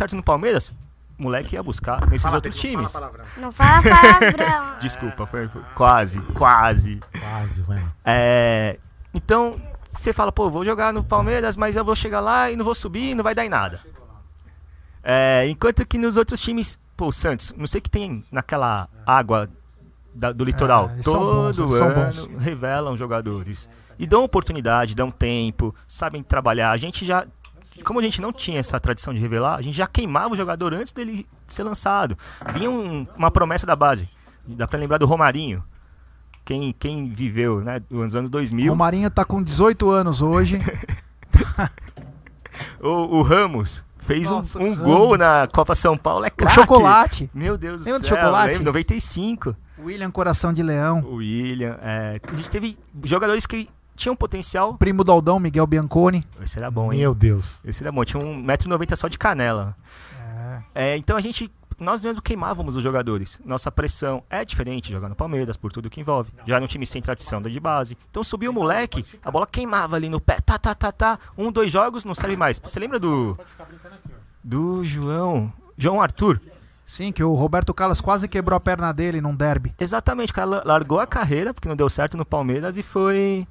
certo no Palmeiras, o moleque ia buscar nesses Fala, outros Pedro, times. fala. Não fala palavrão. Desculpa, foi, foi quase, quase. Quase, velho. É, então, você fala, pô, vou jogar no Palmeiras, mas eu vou chegar lá e não vou subir, não vai dar em nada. É, enquanto que nos outros times, pô, o Santos, não sei o que tem naquela água da- do litoral. É, Todo bons, ano revelam jogadores. E dão oportunidade, dão tempo, sabem trabalhar. A gente já. Como a gente não tinha essa tradição de revelar, a gente já queimava o jogador antes dele ser lançado. Vinha um- uma promessa da base. Dá pra lembrar do Romarinho. Quem, quem viveu, né, nos anos 2000. Romarinho tá com 18 anos hoje. O, o Ramos fez um- Nossa, um, o gol na Copa São Paulo, é O craque. chocolate. Meu Deus do Lembra do céu, chocolate? lembro, 95. William Coração de Leão. O William, é, a gente teve jogadores que tinham potencial. Primo do Aldão, Miguel Bianconi. Esse era bom, hein? Meu Deus. Esse era bom, tinha 1,90m só de canela. É. É, então a gente, nós mesmo queimávamos os jogadores. Nossa pressão é diferente de jogar no Palmeiras, por tudo que envolve. Já no time sem tradição de base. Então subiu o moleque, a bola queimava ali no pé, tá, tá, tá, tá. Um, dois jogos, não serve mais. Você lembra do. Do João. João Arthur? Sim, que o Roberto Carlos quase quebrou a perna dele num derby. Exatamente, o cara la- largou a carreira, porque não deu certo no Palmeiras, e foi.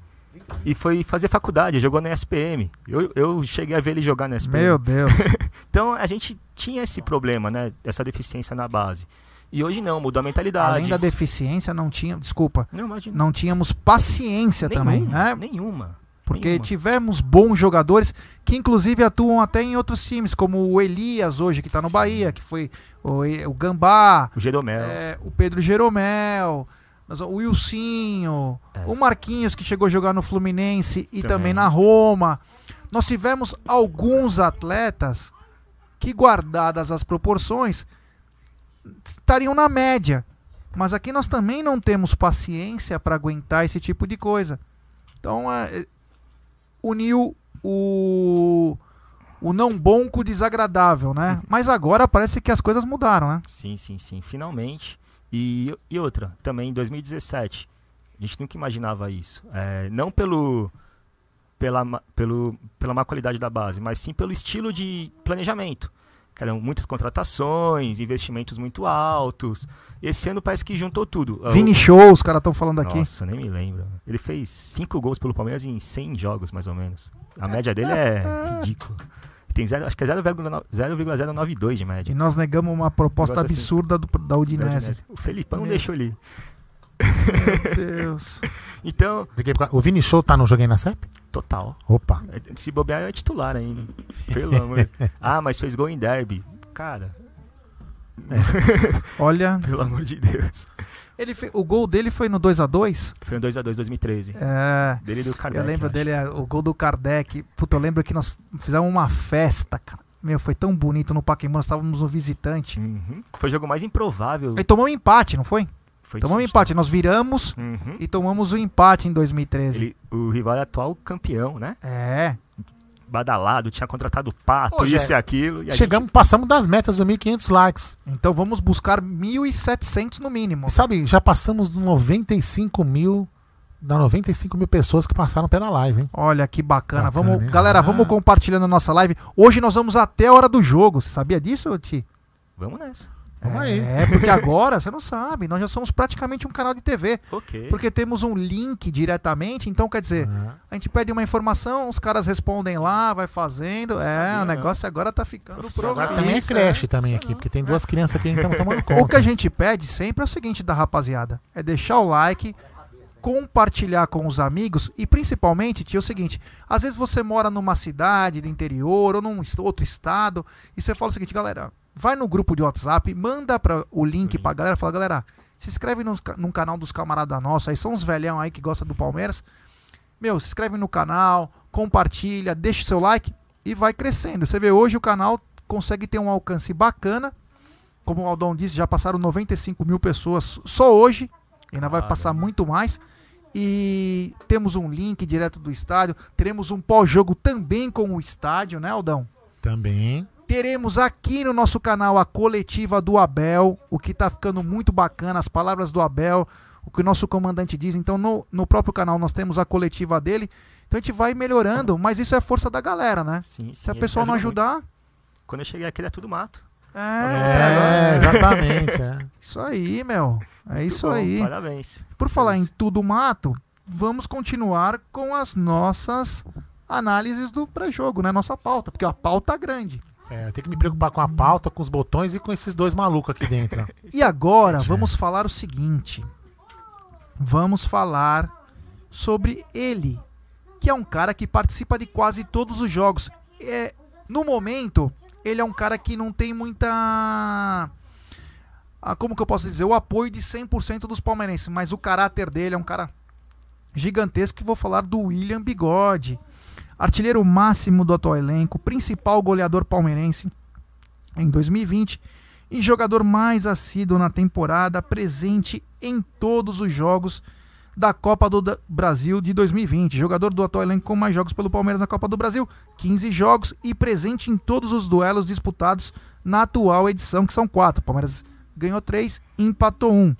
E foi fazer faculdade, jogou na SPM. Eu, eu cheguei a ver ele jogar na SPM. Meu Deus. Então a gente tinha esse problema, né? Essa deficiência na base. E hoje não, mudou a mentalidade. Além da deficiência, não tinha. Desculpa. Não. Não tínhamos paciência também, Nenhuma, né? Nenhuma. Porque nenhuma. tivemos bons jogadores que inclusive atuam até em outros times, como o Elias hoje, que tá no. Bahia, que foi o, o Gambá, O Jeromel. é, o Pedro Jeromel, o Wilsinho, É. o Marquinhos, que chegou a jogar no Fluminense e Também. também na Roma. Nós tivemos alguns atletas que, guardadas as proporções, estariam na média. Mas aqui nós também não temos paciência para aguentar esse tipo de coisa. Então, é, uniu o, o não bom com o desagradável, né? Mas agora parece que as coisas mudaram, né? Sim, sim, sim. Finalmente. E, e outra, também em 2017. A gente nunca imaginava isso. É, não pelo, pela, pelo, pela má qualidade da base, mas sim pelo estilo de planejamento. Que eram muitas contratações, investimentos muito altos. Esse ano parece que juntou tudo. O- Vini Show, os caras estão falando aqui. Nossa, nem me lembro. Ele fez 5 gols pelo Palmeiras em 100 jogos, mais ou menos. A média dele é ridícula. Tem zero, acho que é 0,9 0,092 de E média. nós negamos uma proposta Negócio assim. absurda do, da Udinese. O Felipão Meu. deixou ali. Meu Deus. Então, O Vini Show tá no Joguei na CEP? total. Opa. Se bobear, é titular ainda. Pelo amor. Ah, mas fez gol em derby. Cara, Olha, pelo amor de Deus. Ele fe- o gol dele foi no 2 a 2 Foi um 2x2 2013. É. Dele e do Kardec. Eu lembro acho. dele, é, o gol do Kardec. Puta, eu lembro que nós fizemos uma festa, cara. Meu, foi tão bonito no Pacaembu, nós estávamos no visitante. Uhum. Foi o jogo mais improvável. E tomamos um empate, não foi? Foi Tomamos um empate, nós viramos Uhum. e tomamos o empate em 2013. Ele, o rival é atual campeão, né? É. Badalado, tinha contratado Pato, isso Jé, e aquilo. E Chegamos, passamos das metas do 1.500 likes. Então vamos buscar 1.700 no mínimo. Sabe, já passamos dos 95 mil. Da 95 mil pessoas que passaram pela live, hein? Olha que bacana. Bacana, vamos, hein? galera, Ah. vamos compartilhando a nossa live. Hoje nós vamos até a hora do jogo. Você sabia disso, Ti? gente- Vamos nessa. Vamos aí. É, porque agora, você não sabe, nós já somos praticamente um canal de TV. Ok. Porque temos um link diretamente, então quer dizer, Ah, a gente pede uma informação, os caras respondem lá, vai fazendo. É, Sabia, o não. negócio agora tá ficando Profissional. Agora também é creche é. também aqui, porque tem duas crianças aqui que estão tomando conta. O que a gente pede sempre é o seguinte da rapaziada, é deixar o like, compartilhar com os amigos e principalmente, tio, é o seguinte, às vezes você mora numa cidade do interior ou num outro estado e você fala o seguinte, galera, vai no grupo de WhatsApp, manda pra, o link pra galera, fala, galera, se inscreve nos num canal dos camaradas nossos, aí são uns velhão aí que gostam do Palmeiras. Meu, se inscreve no canal, compartilha, deixa o seu like e vai crescendo. Você vê, hoje o canal consegue ter um alcance bacana. Como o Aldão disse, já passaram 95 mil pessoas só hoje. Ainda vai passar muito mais. E temos um link direto do estádio. Teremos um pós-jogo também com o estádio, né, Aldão? Também. Teremos aqui no nosso canal a coletiva do Abel, o que tá ficando muito bacana, as palavras do Abel, o que o nosso comandante diz. Então, no, no próprio canal nós temos a coletiva dele. Então a gente vai melhorando, mas isso é força da galera, né? Sim, sim, Se a pessoa não ajuda ajudar, Quando eu cheguei aqui era tudo mato. É, É, exatamente. é. isso aí, meu. É isso Bom, aí. Parabéns. Por falar em tudo mato, vamos continuar com as nossas análises do pré-jogo, né? Nossa pauta, porque a pauta é grande. É, tenho que me preocupar com a pauta, com os botões e com esses dois malucos aqui dentro. E agora vamos falar o seguinte. Vamos falar sobre ele, que é um cara que participa de quase todos os jogos. É, no momento, ele é um cara que não tem muita. ah, como que eu posso dizer? O apoio de 100% dos palmeirenses, mas o caráter dele é um cara gigantesco. Que vou falar do William Bigode, artilheiro máximo do atual elenco, principal goleador palmeirense em 2020 e jogador mais assíduo na temporada, presente em todos os jogos da Copa do Brasil de 2020. Jogador do atual elenco com mais jogos pelo Palmeiras na Copa do Brasil, 15 jogos e presente em todos os duelos disputados na atual edição, que são quatro. O Palmeiras ganhou três, empatou um.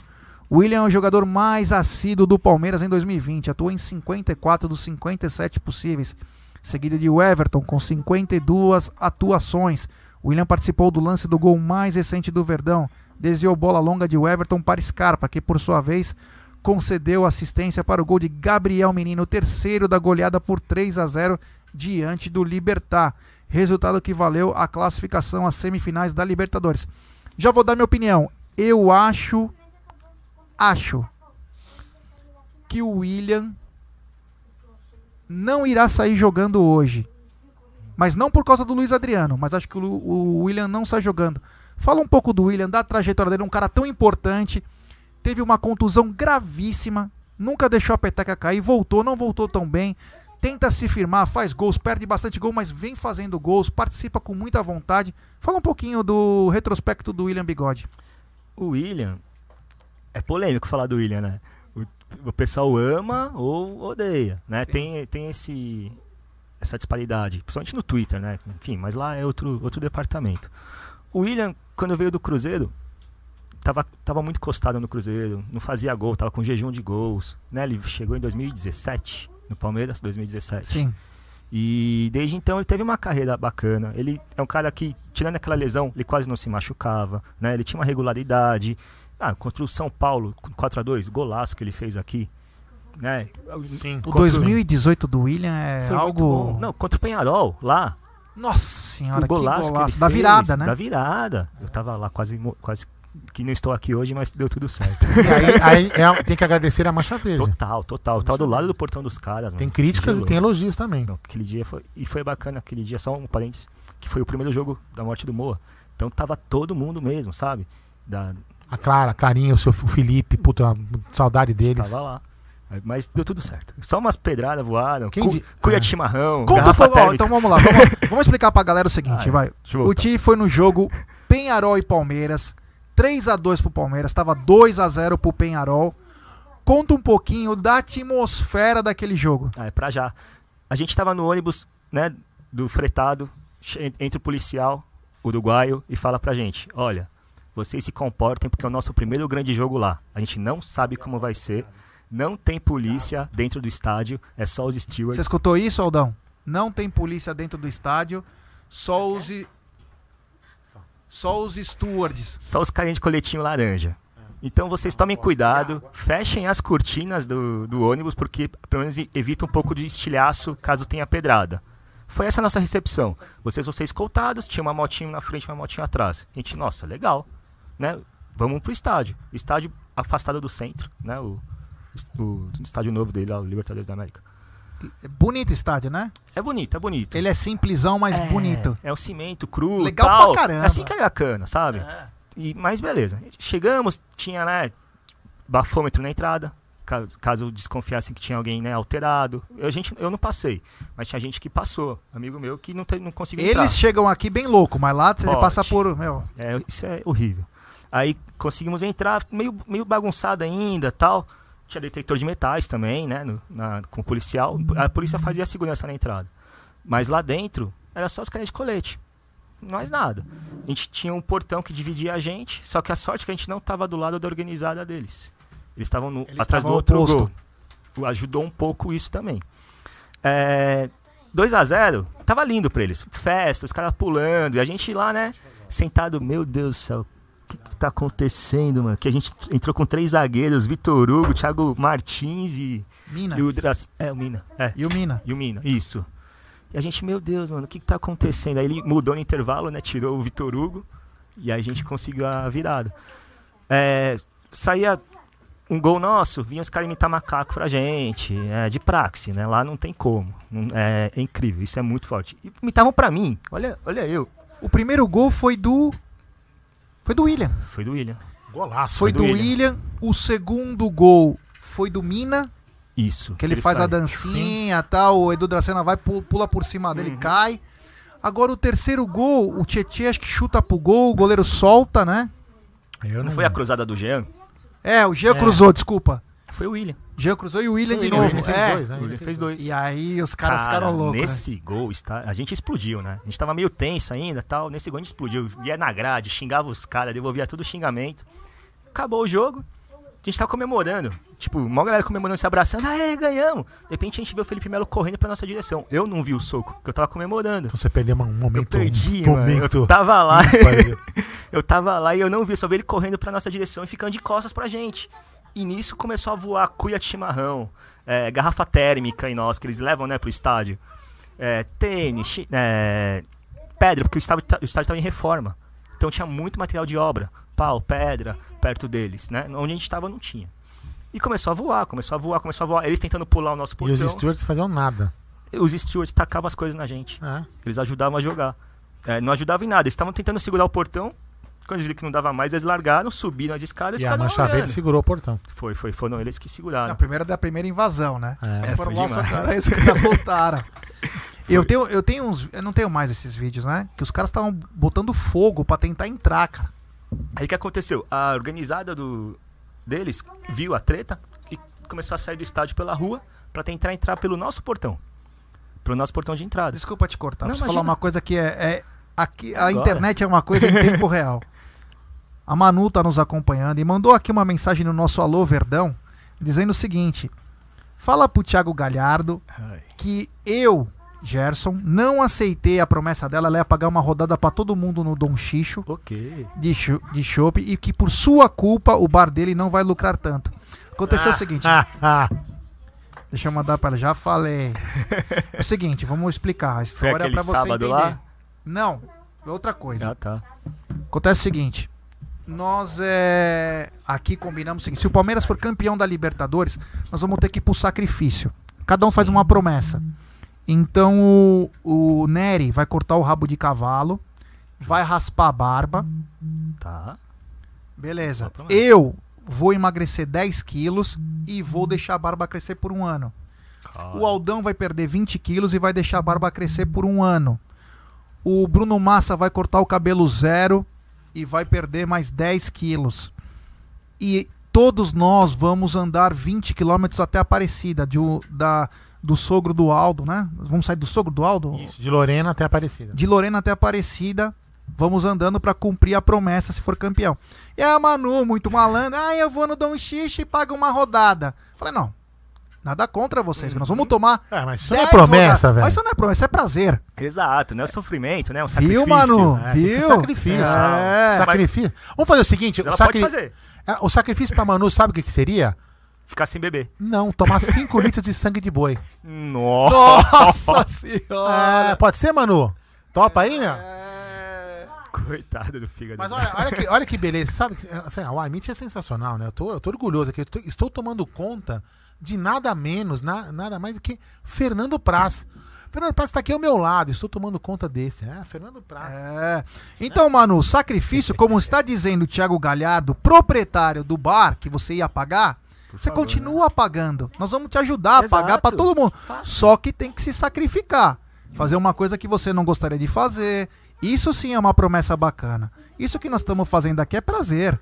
William é o jogador mais assíduo do Palmeiras em 2020, atuou em 54 dos 57 possíveis, seguido de Everton com 52 atuações. William participou do lance do gol mais recente do Verdão, desviou bola longa de Everton para Scarpa, que por sua vez concedeu assistência para o gol de Gabriel Menino, terceiro da goleada por 3 a 0 diante do Libertar. Resultado que valeu a classificação às semifinais da Libertadores. Já vou dar minha opinião. Eu acho acho que o William não irá sair jogando hoje. Mas não por causa do Luiz Adriano, mas acho que o, o William não sai jogando. Fala um pouco do William, da trajetória dele, um cara tão importante. Teve uma contusão gravíssima, nunca deixou a peteca cair, voltou, não voltou tão bem. Tenta se firmar, faz gols, perde bastante gol, mas vem fazendo gols, participa com muita vontade. Fala um pouquinho do retrospecto do William Bigode. O William. É polêmico falar do William, né? O, pessoal ama ou odeia, né? Tem, tem esse, essa disparidade, principalmente no Twitter, né? Enfim, mas lá é outro, outro departamento. O William, quando veio do Cruzeiro, tava, tava muito encostado no Cruzeiro, não fazia gol, tava com jejum de gols, né? Ele chegou em 2017, no Palmeiras, 2017. Sim. E desde então ele teve uma carreira bacana. Ele é um cara que, tirando aquela lesão, ele quase não se machucava, né? Ele tinha uma regularidade. Ah, contra o São Paulo, 4 a 2 golaço que ele fez aqui, né? Sim. O Contra 2018 do William é Foi algo. Não, contra o Penharol, lá. Nossa senhora, o golaço, que que golaço. ele Da fez, virada, né? Da virada. Eu tava lá quase, quase que não estou aqui hoje, mas deu tudo certo. E aí, aí é- tem que agradecer a Mancha Verde. total, total. Tava do lado do portão dos caras, Tem mano. críticas Que e tem elogios também. Não, aquele dia foi. E foi bacana aquele dia, só um parênteses, que foi o primeiro jogo da morte do Moa. Então tava todo mundo mesmo, sabe? Da, A Clara, a Carinha, o seu Felipe, puta, saudade deles. tava lá. Mas deu tudo certo. Só umas pedradas voaram. Quem cu, di- cuia Ah. de chimarrão. Conta um pouco, ó, então vamos lá, vamos, vamos explicar pra galera o seguinte, Ah, é. vai. O. Ti foi no jogo Penharol e Palmeiras, 3 a 2 pro Palmeiras, tava 2 a 0 pro Penharol. Conta um pouquinho da atmosfera daquele jogo. Ah, é pra já. A gente tava no ônibus, né, do fretado, entra o policial uruguaio e fala pra gente, olha, vocês se comportem porque é o nosso primeiro grande jogo lá. A gente não sabe como vai ser, não tem polícia dentro do estádio, é só os stewards. Você escutou isso, Aldão? Não tem polícia dentro do estádio, só os só os stewards. Só os carinhas de coletinho laranja. Então vocês tomem cuidado, fechem as cortinas do, do ônibus, porque pelo menos evita um pouco de estilhaço caso tenha pedrada. Foi essa a nossa recepção. Vocês vão ser escoltados, tinha uma motinho na frente, uma motinho atrás. A gente, nossa, legal. Né? Vamos pro estádio. Estádio afastado do centro, né? O, o, o estádio novo dele lá, o Libertadores da América. É bonito o estádio, né? É bonito, é bonito. Ele é simplesão, mas é, bonito. É o cimento cru, Legal tal. pra caramba. É assim que é bacana, sabe? E, mas beleza. Chegamos, tinha, né, bafômetro na entrada. Caso, caso desconfiassem que tinha alguém né, alterado. Eu, gente, eu não passei, mas tinha gente que passou. Amigo meu que não, te- não conseguiu entrar. Eles chegam aqui bem louco, mas lá você Pode. passa por, meu, É, isso é horrível. Aí conseguimos entrar, meio, meio bagunçado ainda tal. Tinha detector de metais também, né? no- na- com o policial. A polícia fazia a segurança na entrada. Mas lá dentro era só os caras de colete. Mais nada. A gente tinha um portão que dividia a gente, só que a sorte é que a gente não estava do lado da organizada deles. Eles estavam atrás do outro oposto. gol. Ajudou um pouco isso também. É, 2 a 0 tava lindo pra eles. Festa, os caras pulando, e a gente lá, né, sentado, meu Deus do céu, que, que tá acontecendo, mano? Que a gente entrou com três zagueiros, Vitor Hugo, Thiago Martins e, Mina. e o É, o Mina. É, E o Mina. e o Mina, isso. E a gente, meu Deus, mano, o que, que tá acontecendo? Aí ele mudou no intervalo, né? Tirou o Vitor Hugo e aí a gente conseguiu a virada. É, saía um gol nosso, vinha os caras imitar macaco pra gente, é, de praxe, né? Lá não tem como. É, é incrível, isso é muito forte. E imitavam pra mim, olha, olha eu. O primeiro gol foi do. Foi do William. Foi do William. Golaço. Foi do do William. William. O segundo gol foi do Mina, Isso. que ele, faz a sai. dancinha e tal. O Edu Dracena vai, pu- pula por cima dele, Uhum. cai. Agora o terceiro gol, o Tietchan acho que chuta pro gol, o goleiro solta, né? Eu Não foi a cruzada do Jean? É, o Jean É. cruzou, desculpa. Foi o William. Jean cruzou e o William de o William, novo. Ele fez é. dois, né? O William fez dois. E aí os caras Cara, ficaram loucos. né? Nesse gol, está, a gente explodiu, né? A gente tava meio tenso ainda tal. Nesse gol a gente explodiu. Ia na grade, xingava os caras, devolvia tudo xingamento. Acabou o jogo. A gente tava comemorando. Tipo, uma galera comemorando, se abraçando. Aê, ganhamos! De repente a gente viu o Felipe Melo correndo pra nossa direção. Eu não vi o soco, porque eu tava comemorando. Então você perdeu um Eu momento. perdi, um mano. momento. Eu tava lá. ímpar. eu tava lá e eu não vi, eu só vi ele correndo pra nossa direção e ficando de costas pra gente. E nisso começou a voar cuia de chimarrão, é, garrafa térmica em nós, que eles levam, né, pro estádio. É, tênis, é, pedra, porque o estádio, tá- o estádio tava em reforma. Então tinha muito material de obra, pau, pedra, perto deles, né? Onde a gente tava não tinha. E começou a voar, começou a voar, começou a voar. Eles tentando pular o nosso E portão. os stewards faziam nada. os stewards tacavam as coisas na gente. É. Eles ajudavam a jogar. É, não ajudavam em nada. Eles estavam tentando segurar o portão. Quando eles viram que não dava mais, eles largaram, subiram as escadas E a ficaram mancha verde olhando. segurou o portão. Foi, foi. Foram eles que Na seguraram. primeira da primeira invasão, né? É. Foram isso que já voltaram. Eu tenho, eu tenho uns. Eu não tenho mais esses vídeos, né? Que os caras estavam botando fogo pra tentar entrar, cara. Aí o que aconteceu? A organizada do deles viu a treta e começou a sair do estádio pela rua pra tentar entrar pelo nosso portão. Pelo nosso portão de entrada. Desculpa te cortar. Não, Preciso falar imagina. uma coisa que é. é- aqui, a Agora. internet é uma coisa em tempo real. A Manu tá nos acompanhando e mandou aqui uma mensagem no nosso Alô Verdão dizendo o seguinte: Fala pro Thiago Galhardo que eu, Gerson, não aceitei a promessa dela, ela ia pagar uma rodada pra todo mundo no Dom Xixo Ok. de de chopp e que por sua culpa o bar dele não vai lucrar tanto. Aconteceu o seguinte, Ah, ah. deixa eu mandar pra ela, já falei. É o seguinte, vamos explicar a história aquele pra você entender. lá? Não, é outra coisa. Ah, tá. Acontece o seguinte, nós é, aqui combinamos o seguinte, se o Palmeiras for campeão da Libertadores, nós vamos ter que ir pro sacrifício. Cada um faz uma promessa. Então o, o Nery vai cortar o rabo de cavalo, vai raspar a barba, Tá. Beleza. Eu vou emagrecer 10 quilos e vou deixar a barba crescer por um ano. O Aldão vai perder 20 quilos e vai deixar a barba crescer por um ano. O Bruno Massa vai cortar o cabelo zero e vai perder mais 10 quilos. E todos nós vamos andar 20 quilômetros até Aparecida, de, da, do sogro do Aldo, né? Vamos sair do sogro do Aldo? Isso, de Lorena até Aparecida. de Lorena até Aparecida. Vamos andando pra cumprir a promessa se for campeão. E a Manu, muito malandra, ah, eu vou no Dom Xixi e pago uma rodada. Falei, não, nada contra vocês, que nós vamos tomar. É, mas isso não é 10 promessa, velho. Mas isso não é promessa, é prazer. Exato, não é sofrimento, né? É um sacrifício. Viu, Manu? É, Viu? sacrifício. É. Sacrifício. Vamos fazer o seguinte: o, sacri- pode fazer. É, o sacrifício pra Manu, sabe o que, que seria? Ficar sem beber. Não, tomar 5 litros de sangue de boi. Nossa! Nossa senhora! É, pode ser, Manu? Topa aí, meu? É. Coitado do fígado. Mas olha, olha, que, olha que beleza. Sabe, assim, o Amit é sensacional, né? Eu tô, eu tô orgulhoso aqui. Tô- estou tomando conta de nada menos, na- nada mais do que Fernando Praz. Fernando Praz está aqui ao meu lado. Estou tomando conta desse. É, Fernando Praz. É. Então, Manu, sacrifício, como está dizendo o Thiago Galhardo, proprietário do bar que você ia pagar, você favor, continua pagando. Nós vamos te ajudar a Exato. pagar para todo mundo. Só que tem que se sacrificar. Fazer uma coisa que você não gostaria de fazer. Isso sim é uma promessa bacana. Isso que nós estamos fazendo aqui é prazer.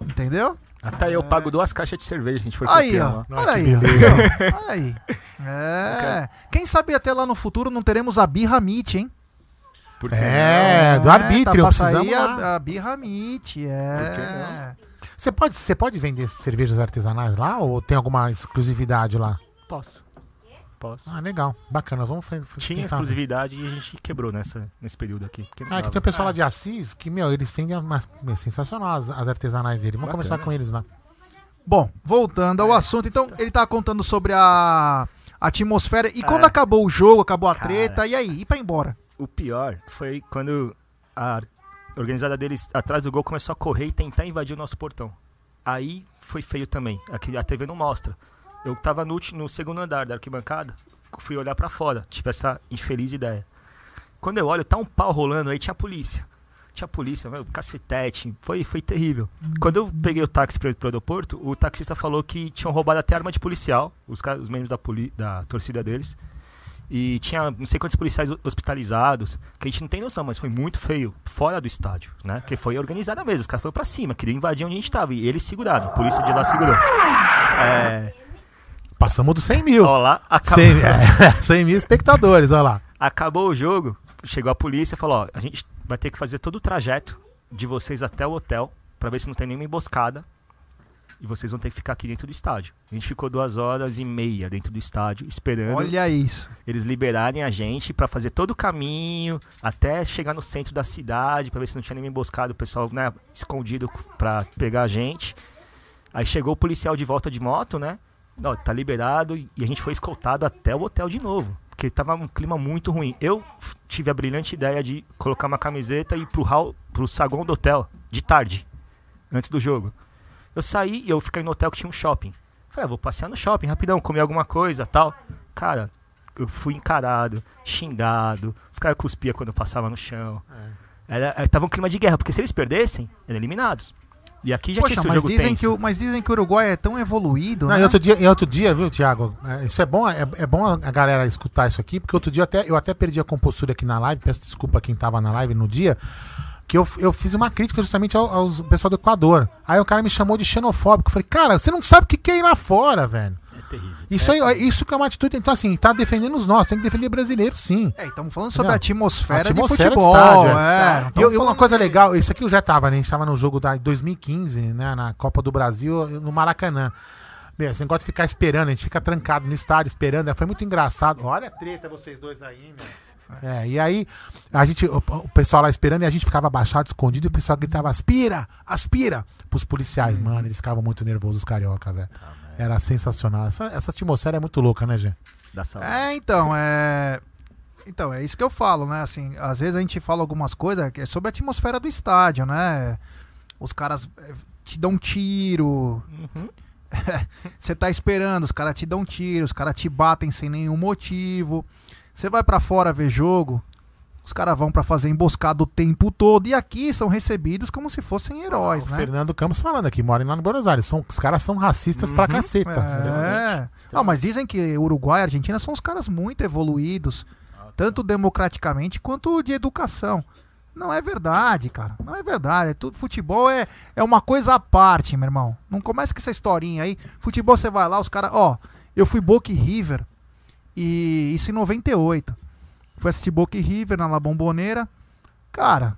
Entendeu? Até eu pago duas caixas de cerveja se a gente for Aí, campeão, ó. Olha aí. ó. Olha aí. É. Quem sabe até lá no futuro não teremos a Birra Meat, hein? Por que É, do arbítrio. Tá pra precisamos a, a Birra que é. Você pode, você pode vender cervejas artesanais lá ou tem alguma exclusividade lá? não? Posso. Posso. Ah, legal. Bacana. Vamos fazer. Tinha exclusividade e a gente quebrou nessa, nesse período aqui. Ah, que dava. tem o pessoal lá de Assis que, meu, eles têm umas. meu, sensacional as, as artesanais dele. Vamos Bacana. conversar com eles lá. Bom, voltando ao assunto, então ele tava contando sobre a atmosfera e quando É. acabou o jogo, acabou a Cara. treta, e aí? E pra ir embora? O pior foi quando a organizada deles atrás do gol começou a correr e tentar invadir o nosso portão. Aí foi feio também. Aqui a TV não mostra. Eu tava no, no segundo andar da arquibancada, fui olhar pra fora, tive essa infeliz ideia. Quando eu olho, tá um pau rolando, aí tinha a polícia. Tinha a polícia, meu, cacetete, foi, foi terrível. Quando eu peguei o táxi para ir pro aeroporto, o taxista falou que tinham roubado até arma de policial, os, caras- os membros da, poli- da torcida deles. E tinha não sei quantos policiais hospitalizados, que a gente não tem noção, mas foi muito feio, fora do estádio, né? Que foi organizada mesmo, os caras foram pra cima, queriam invadir onde a gente tava, e eles seguraram, a polícia de lá segurou. É, Passamos dos 100 mil. ó lá, acabou, 100, é, 100 mil espectadores, olha lá. acabou o jogo, chegou a polícia e falou, ó, a gente vai ter que fazer todo o trajeto de vocês até o hotel, pra ver se não tem nenhuma emboscada, e vocês vão ter que ficar aqui dentro do estádio. A gente ficou duas horas e meia dentro do estádio, esperando Olha isso. eles liberarem a gente pra fazer todo o caminho até chegar no centro da cidade pra ver se não tinha nenhuma emboscada, o pessoal né, escondido pra pegar a gente. Aí chegou o policial de volta de moto, né? Ó, tá liberado e a gente foi escoltado até o hotel de novo, porque tava um clima muito ruim. Eu tive a brilhante ideia de colocar uma camiseta e ir pro hall, pro saguão do hotel de tarde, antes do jogo. Eu saí e eu fiquei no hotel que tinha um shopping. Falei, ah, vou passear no shopping rapidão, comer alguma coisa, tal. Cara, eu fui encarado, xingado, os caras cuspiam quando eu passava no chão. Era, era- tava um clima de guerra, porque se eles perdessem, eram eliminados. E aqui já Poxa, tinha mas jogo dizem, tenso. que o, mas dizem que o Uruguai é tão evoluído, Não, né? e outro dia, e outro dia, viu, Thiago? é, Isso é bom, é, é bom a galera escutar isso aqui, porque outro dia até, eu até perdi a compostura aqui na live, peço desculpa a quem tava na live no dia, que eu, eu fiz uma crítica justamente ao, aos pessoal do Equador. Aí o cara me chamou de xenofóbico. Eu falei, cara, você não sabe o que que é ir lá fora, velho. É terrível. Isso, aí, isso que é uma atitude. Então, assim, tá defendendo os nossos, tem que defender brasileiro, sim. É, estamos falando sobre Não. a atmosfera, Atmosfera de de futebol. estádio, é. é. E e uma coisa de- legal, isso aqui eu já tava, né? A gente tava no jogo da 2015, né? Na Copa do Brasil, no Maracanã. Meu, esse negócio de ficar esperando, a gente fica trancado no estádio esperando, é, foi muito engraçado. Olha a treta vocês dois aí, meu. É, e aí a gente, o, o pessoal lá esperando e a gente ficava abaixado, escondido, e o pessoal gritava, aspira, aspira, pros policiais, mano, eles ficavam muito nervosos, os carioca, velho. Era sensacional. Essa, essa atmosfera é muito louca, né, Gê? Da saúde. É, então, é. Então, é isso que eu falo, né? Assim, às vezes a gente fala algumas coisas que é sobre a atmosfera do estádio, né? Os caras é, te dão um tiro, Uhum. você tá esperando, os caras te dão um tiro, os caras te batem sem nenhum motivo. Você vai pra fora ver jogo, os caras vão pra fazer emboscada o tempo todo e aqui são recebidos como se fossem heróis, o né? Fernando Campos falando aqui, mora lá no Buenos Aires. São, os caras são racistas pra Uhum. caceta. É. Ah, mas dizem que Uruguai e Argentina são os caras muito evoluídos, tanto democraticamente quanto de educação. Não é verdade, cara. Não é verdade. É tudo, futebol é, é uma coisa à parte, meu irmão. Não começa com essa historinha aí. Futebol você vai lá, os caras. Ó, eu fui Boca e River. E isso em 98. Fui assistir Boca e River na La Bombonera. Cara,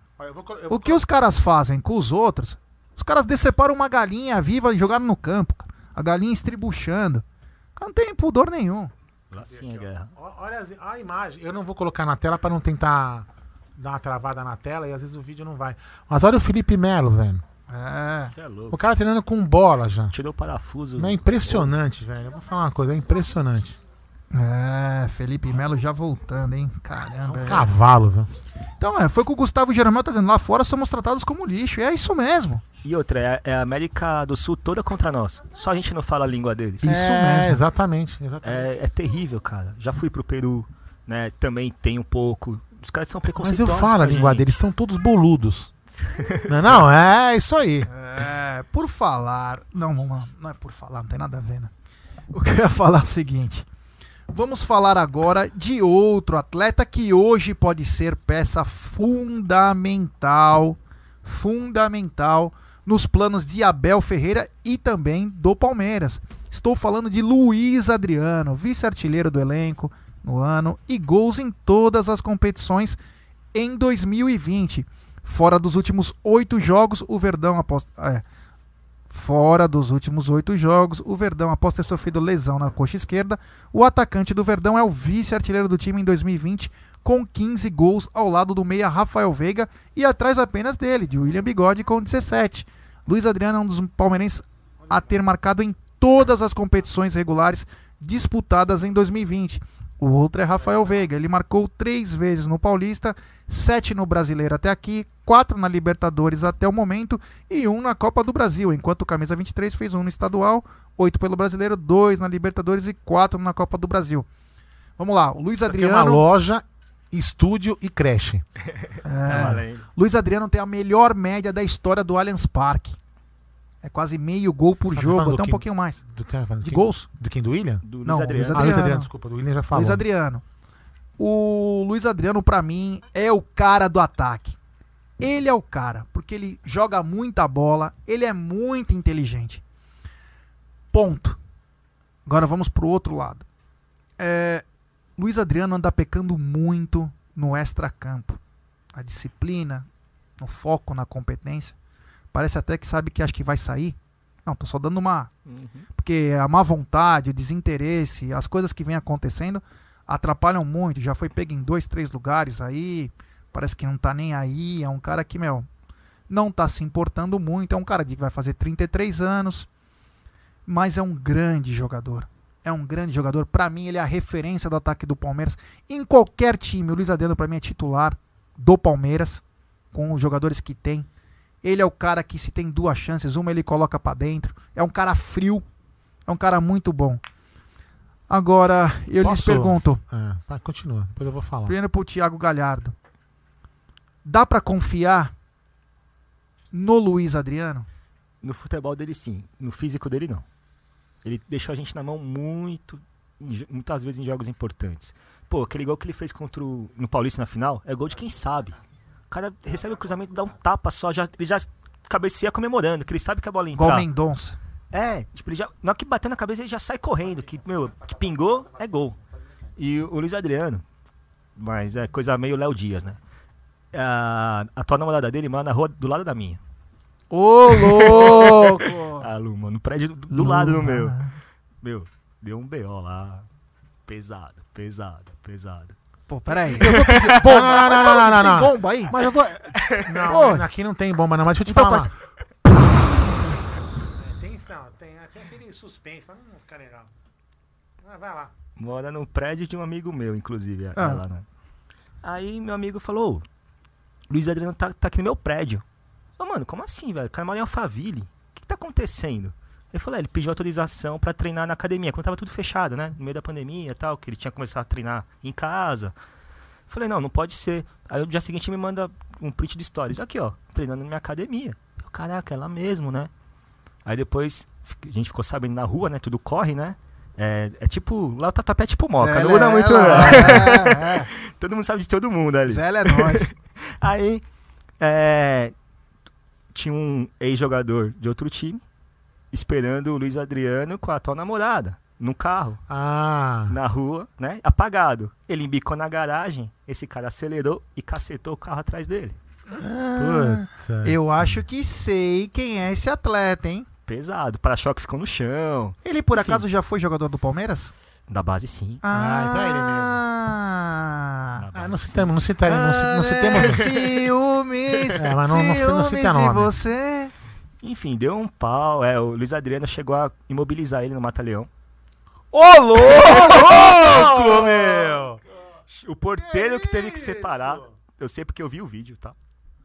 o que os caras fazem com os outros? Os caras deceparam uma galinha viva e jogaram no campo. cara. A galinha estribuchando. Cara, não tem pudor nenhum. Lá sim a guerra. Ó, Olha as- a imagem. Eu não vou colocar na tela pra não tentar dar uma travada na tela e às vezes o vídeo não vai. Mas olha o Felipe Melo, velho. É. É louco. O cara treinando com bola já. Tirou o parafuso. Não é impressionante, velho. Eu vou falar uma coisa, é impressionante. É, Felipe Melo já voltando, hein? É Caramba. um é. cavalo, velho. Então, é, foi o que o Gustavo Jeromel tá dizendo. Lá fora somos tratados como lixo. E é isso mesmo. E outra, é, é a América do Sul toda contra nós. Só a gente não fala a língua deles. Isso é, mesmo. Exatamente, exatamente. É, é terrível, cara. Já fui pro Peru, né? Também tem um pouco. Os caras são Mas eu preconceituosos. falo a língua gente. deles, são todos boludos. não, não, é isso aí. É, por falar. Não, não, não é por falar, não tem nada a ver, né? O que eu ia falar é o seguinte. Vamos falar agora de outro atleta que hoje pode ser peça fundamental, fundamental nos planos de Abel Ferreira e também do Palmeiras. Estou falando de Luiz Adriano, vice-artilheiro do elenco no ano e gols em todas as competições em 2020. Fora dos últimos oito jogos, o Verdão após. é, Fora dos últimos oito jogos, o Verdão, após ter sofrido lesão na coxa esquerda, o atacante do Verdão é o vice-artilheiro do time em 2020, com 15 gols ao lado do meia Rafael Veiga e atrás apenas dele, de William Bigode, com 17. Luiz Adriano é um dos palmeirenses a ter marcado em todas as competições regulares disputadas em 2020. O outro é Rafael Veiga. Ele marcou três vezes no Paulista, sete no Brasileiro até aqui, quatro na Libertadores até o momento e um na Copa do Brasil, enquanto o Camisa 23 fez um no estadual, oito pelo Brasileiro, dois na Libertadores e quatro na Copa do Brasil. Vamos lá, o Luiz Isso aqui é Adriano. uma loja, estúdio e creche. É. valendo. Luiz Adriano tem a melhor média da história do Allianz Parque. É quase meio gol por Você tá jogo, do até um pouquinho mais. Do, que, de, gols? Do quem? Do William? Do Não, Luiz Adriano. Luiz Ah, Luiz Adriano. Adriano, desculpa. Do William já falou. Luiz Adriano. O Luiz Adriano, pra mim, é o cara do ataque. Ele é o cara, porque ele joga muita bola, ele é muito inteligente. Ponto. Agora vamos pro outro lado. É, Luiz Adriano anda pecando muito no extracampo. A disciplina, no foco, na competência. Parece até que sabe que acha que vai sair. Não, tô só dando uma Uhum. porque a má vontade, o desinteresse, as coisas que vêm acontecendo atrapalham muito. Já foi pego em dois, três lugares aí, parece que não tá nem aí. É um cara que, meu, não tá se importando muito. É um cara que vai fazer 33 anos, mas é um grande jogador. É um grande jogador. Pra mim, ele é a referência do ataque do Palmeiras. Em qualquer time, o Luiz Adriano, pra mim, é titular do Palmeiras, com os jogadores que tem. Ele é o cara que, se tem duas chances, uma ele coloca pra dentro. É um cara frio. É um cara muito bom. Agora, eu lhes Posso? pergunto, É, vai, continua, depois eu vou falar. primeiro pro Thiago Galhardo. Dá pra confiar no Luiz Adriano? No futebol dele, sim. No físico dele, não. Ele deixou a gente na mão muito, muitas vezes em jogos importantes. Pô, aquele gol que ele fez contra o, no Paulista na final é gol de quem sabe. O cara recebe o cruzamento, dá um tapa só, já, ele já cabeceia comemorando, que ele sabe que a bola ia Igual. Mendonça. É, tipo, ele já, na hora que bateu na cabeça, ele já sai correndo, que, meu, que pingou, é gol. E o, o Luiz Adriano, mas é coisa meio Léo Dias, né? A, a tua namorada dele mora na rua do lado da minha. Ô, louco! Ah, Lu, mano, no prédio do, do lado do meu. Meu, deu um BO lá. Pesado, pesado, pesado. Pô, peraí. Não, não, não, não, não, não, não. Tem bomba aí? Mas eu vou. Não, Pô. aqui não tem bomba, não, mas deixa eu te Então falar. faz- É, tem, não, tem, tem aquele suspense, mas não fica legal. Ah, vai lá. Mora no prédio de um amigo meu, inclusive. é, Ah. Ela, né? Aí meu amigo falou: "Ô, Luiz Adriano tá, tá aqui no meu prédio. Ô, mano, como assim, velho? O cara mora em Alphaville. O que, que tá acontecendo? Ele falou: é, ele pediu autorização pra treinar na academia, quando tava tudo fechado, né? No meio da pandemia e tal, que ele tinha começado a treinar em casa. Falei: não, não pode ser. Aí no dia seguinte me manda um print de stories. Aqui, ó, treinando na minha academia. Eu, Caraca, é lá mesmo, né? Aí depois a gente ficou sabendo na rua, né? Tudo corre, né? É, é tipo. Lá o tatuapé é tipo moca, Zé não muda muito. Lela, não. É, é. Todo mundo sabe de todo mundo ali. Zé é nóis. Aí, é, tinha um ex-jogador de outro time esperando o Luiz Adriano com a atual namorada no carro, Ah. na rua, né? Apagado. Ele embicou na garagem, esse cara acelerou e cacetou o carro atrás dele. Puta. Eu acho que sei quem é esse atleta, hein? Pesado. O para-choque ficou no chão. Ele por Enfim. acaso já foi jogador do Palmeiras? Da base, sim. Ah, então é ele mesmo. Ah, Ah, não citamos, não citamos, não, ci- não citemos. Ah, ciúmes, É, mas não- não- não ciúmes cita nome. você. Enfim, deu um pau. É, o Luiz Adriano chegou a imobilizar ele no Mata-Leão. Ô, louco! meu! O porteiro que, teve que separar. Eu sei porque eu vi o vídeo, tá?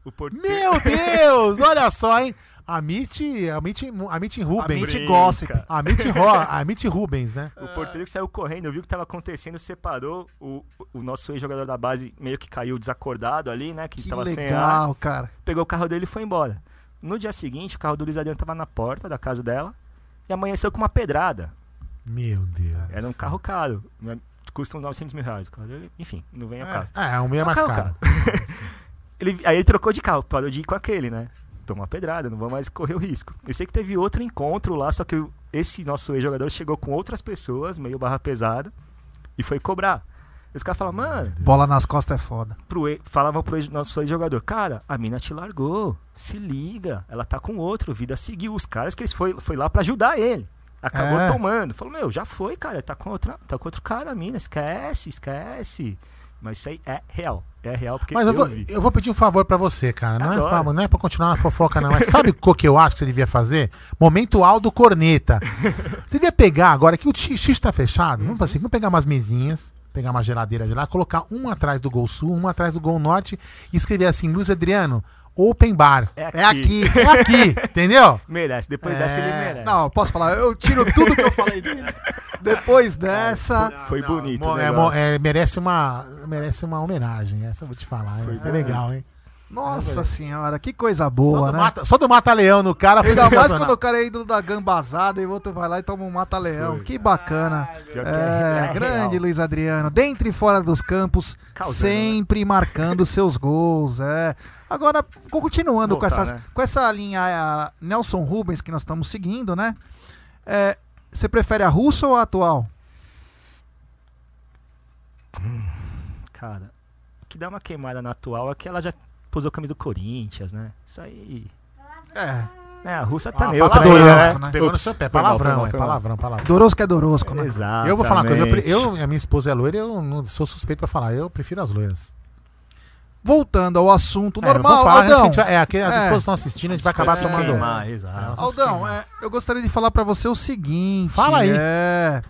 O porteiro. Meu Deus! Olha só, hein? Amit, Amit, Amit Rubens. Amit gossip. Amit, Ro, Amit Rubens, né? O porteiro que saiu correndo, viu o que tava acontecendo, separou. O, o nosso ex-jogador da base meio que caiu desacordado ali, né? Que, Que tava sem ar. legal, cara. Pegou o carro dele e foi embora. No dia seguinte, o carro do Luiz Adriano tava na porta da casa dela e amanheceu com uma pedrada. Meu Deus. Era um carro caro. né, Custa uns 900 mil reais. Enfim, não vem ao caso. É, o meu é Um mais carro caro. Ele, aí ele trocou de carro, parou de ir com aquele, né? Uma pedrada, não vou mais correr o risco. Eu sei que teve outro encontro lá, só que esse nosso ex-jogador chegou com outras pessoas, meio barra pesada, e foi cobrar. Os caras falam, mano, Bola nas costas é foda. pro, e- falavam pro nosso ex-jogador, cara, a mina te largou, se liga, ela tá com outro, vida seguiu. Os caras que eles foi, foi lá pra ajudar ele. Acabou É. tomando. Falou, meu, já foi, cara, tá com, outra, tá com outro cara, a mina, esquece, esquece. Mas isso aí é real, é real porque Mas eu vou, vi. eu vou pedir um favor pra você, cara. Não é, pra, não é pra continuar na fofoca, não. Mas sabe o que eu acho que você devia fazer? Momento Aldo Corneta. Você devia pegar agora que o X X tá fechado. Vamos fazer assim, vamos pegar umas mesinhas, pegar uma geladeira de lá, colocar um atrás do Gol Sul, um atrás do Gol Norte e escrever assim, Luiz Adriano, Open Bar. É aqui. É aqui, entendeu? Merece, depois É. dessa ele merece. Não, posso falar, eu tiro tudo que eu falei dele. Depois dessa. Foi bonito o é, é, merece, uma, merece uma homenagem. Essa eu vou te falar. Foi legal, hein? Nossa senhora, que coisa Só boa, do, né? mata, só do Mata-Leão no cara foi Ainda mais quando o cara é ídolo da gambazada e o outro vai lá e toma um mata-leão. Que bacana. Que É, é grande real. Luiz Adriano. Dentro e fora dos campos, Causando, sempre marcando seus gols. É. Agora, continuando com, Voltar, essas, né? com essa linha a Nelson Rubens que nós estamos seguindo, né? É, você prefere a russa ou a atual? Cara, o que dá uma queimada na atual é que ela já posou a camisa do Corinthians, né? Isso aí. É. É, a russa tá Ah, neutra, né? Pegou no seu pé. Palavrão, mal, é palavrão, palavrão. Dorosco é Dorosco, né? Exato. Eu vou falar uma coisa, eu, eu, a minha esposa é loira, eu não sou suspeito pra falar, eu prefiro as loiras. Voltando ao assunto É, normal, falar, a Aldão. gente é, aqui as É. esposas estão assistindo, a gente vai acabar É. tomando. Queimar, exato. Aldão, é, eu gostaria de falar pra você o seguinte. Fala aí. É...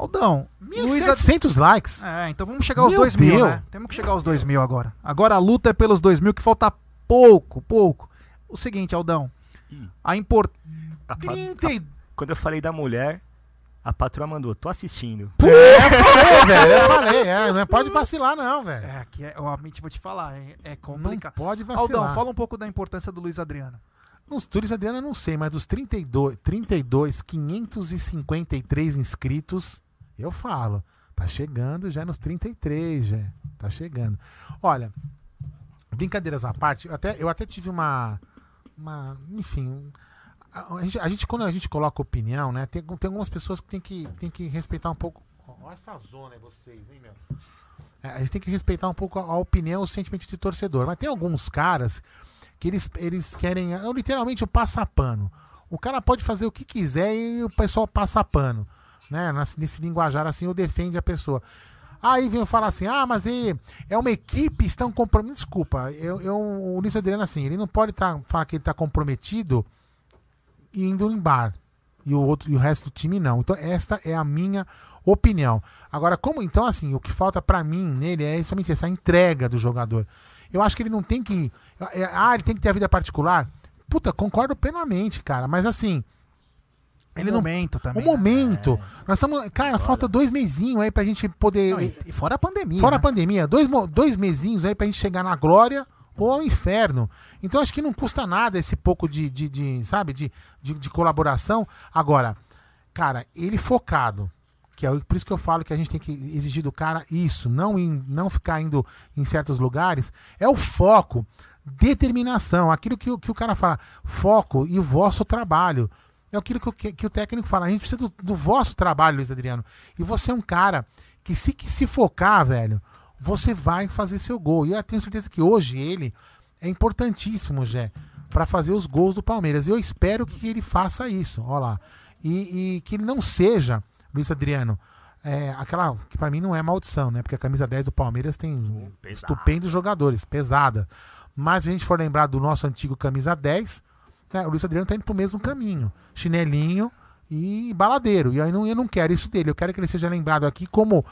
Aldão, Luiz Ad- 1.700 likes. É, então vamos chegar aos Meu 2 mil, né? Temos que chegar aos 2 mil agora. Agora a luta é pelos 2 mil, que falta pouco, pouco. O seguinte, Aldão. Ih. A import... A pa- 30 e... Quando eu falei da mulher, a patroa mandou, tô assistindo. É, eu falei, velho, eu falei. É, não é- pode vacilar não, velho. É, aqui é, eu realmente vou te falar, é, é Não complicado. pode vacilar. Aldão, fala um pouco da importância do Luiz Adriano. Nos Tours Adriana eu não sei, mas dos 32, 32, 553 inscritos, eu falo. Tá chegando já nos 33, já. Tá chegando. Olha, brincadeiras à parte, eu até, eu até tive uma. uma enfim. A, a gente, a gente, quando a gente coloca opinião, né? Tem, tem algumas pessoas que tem que, tem que respeitar um pouco. Olha essa zona aí, vocês, hein, meu? É, a gente tem que respeitar um pouco a, a opinião, o sentimento de torcedor. Mas tem alguns caras que eles, eles querem. literalmente o passapano. O cara pode fazer o que quiser e o pessoal passa pano. Né? Nesse linguajar assim, eu defende a pessoa. Aí vem falar assim: ah, mas é, é uma equipe, estão comprometidos. Desculpa, eu, eu, o Luiz Adriano, assim, ele não pode tá, falar que ele está comprometido indo em bar. E o, outro, e o resto do time não. Então, esta é a minha opinião. Agora, como. Então, assim, o que falta pra mim nele é somente essa entrega do jogador. Eu acho que ele não tem que. é, Ah, ele tem que ter a vida particular. Puta, concordo plenamente, cara. Mas assim. Ele um não. momento também. Um momento. Nós estamos. Cara, falta dois mesinhos aí pra gente poder. Não, e, e fora a pandemia. Fora a né? pandemia, dois, dois mesinhos aí pra gente chegar na glória ou ao inferno. Então acho que não custa nada esse pouco de, de, de, sabe, de, de, de colaboração. Agora, cara, ele focado, que é o- por isso que eu falo que a gente tem que exigir do cara isso, não, não ficar indo em certos lugares, é o foco, determinação, aquilo que, o- que o cara fala, foco e o vosso trabalho. É aquilo que, o- que, que o técnico fala. A gente precisa do, do vosso trabalho, Luiz Adriano. E você é um cara que se, que se focar, velho, você vai fazer seu gol. E eu tenho certeza que hoje ele é importantíssimo, Jé, para fazer os gols do Palmeiras. E eu espero que ele faça isso. Ó lá. E, e que ele não seja, Luiz Adriano, é, aquela que para mim não é maldição, né? Porque a camisa 10 do Palmeiras tem pesada. estupendos jogadores, pesada. Mas se a gente for lembrar do nosso antigo camisa 10, né, o Luiz Adriano tá indo pro mesmo caminho. Chinelinho e baladeiro. E aí não, eu não quero isso dele. Eu quero que ele seja lembrado aqui como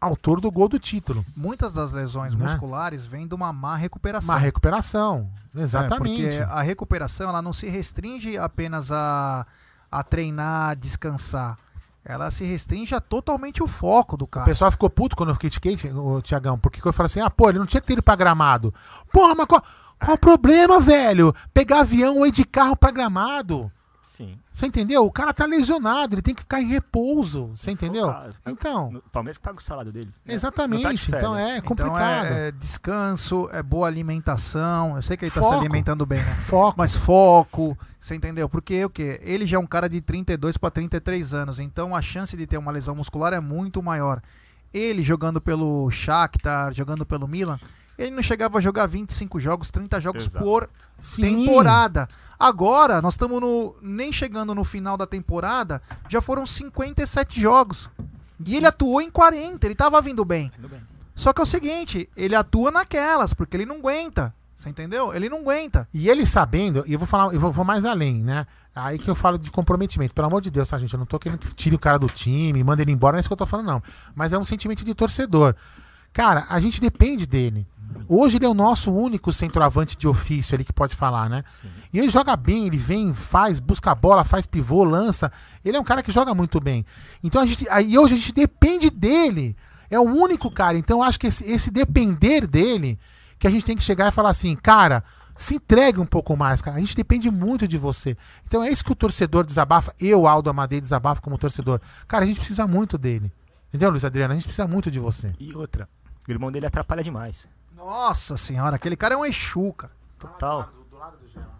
autor do gol do título. Muitas das lesões Né? musculares vêm de uma má recuperação. Uma recuperação. É, Exatamente. porque a recuperação ela não se restringe apenas a, a treinar, descansar. Ela se restringe a totalmente o foco do O cara. pessoal ficou puto quando eu critiquei o Tiagão, porque eu falei assim: ah, pô, ele não tinha que ter ido pra gramado. Porra, mas qual, qual o problema, velho? Pegar avião ou ir de carro pra gramado. Sim. Você entendeu? O cara tá lesionado, ele tem que ficar em repouso. Você entendeu? Focado. Então, O Palmeiras que paga o salário dele. né? exatamente. Tá de então é Então complicado. é, é descanso, é boa alimentação. Eu sei que ele está se Foco. alimentando bem, né? Foco. Mas foco, você entendeu? Porque o quê? Ele já é um cara de 32 para 33 anos, então a chance de ter uma lesão muscular é muito maior. ele jogando pelo Shakhtar, jogando pelo Milan, ele não chegava a jogar 25 jogos, 30 jogos Exato. por Sim. temporada. Agora, nós estamos no nem chegando no final da temporada, já foram 57 jogos. E ele atuou em 40, ele tava vindo bem. Bem. Só que é o seguinte, ele atua naquelas, porque ele não aguenta. Você entendeu? Ele não aguenta. E ele sabendo, e eu vou falar, eu vou, vou mais além, né? Aí que eu falo de comprometimento. Pelo amor de Deus, tá, gente? Eu não tô querendo que tire o cara do time, manda ele embora, não é isso que eu tô falando, não. Mas é um sentimento de torcedor. Cara, a gente depende dele. Hoje ele é o nosso único centroavante de ofício ali que pode falar, né? Sim. E ele joga bem, ele vem, faz, busca a bola, faz pivô, lança. Ele é um cara que joga muito bem. Então a gente. Aí hoje a gente depende dele. É o único cara. Então acho que esse, esse depender dele, que a gente tem que chegar e falar assim, cara, se entregue um pouco mais, cara. A gente depende muito de você. Então é isso que o torcedor desabafa. Eu, Aldo Amadei, desabafo como torcedor. Cara, a gente precisa muito dele. Entendeu, Luiz Adriano? A gente precisa muito de você. E outra, o irmão dele atrapalha demais. Nossa senhora, aquele cara é um Exu, cara. Total.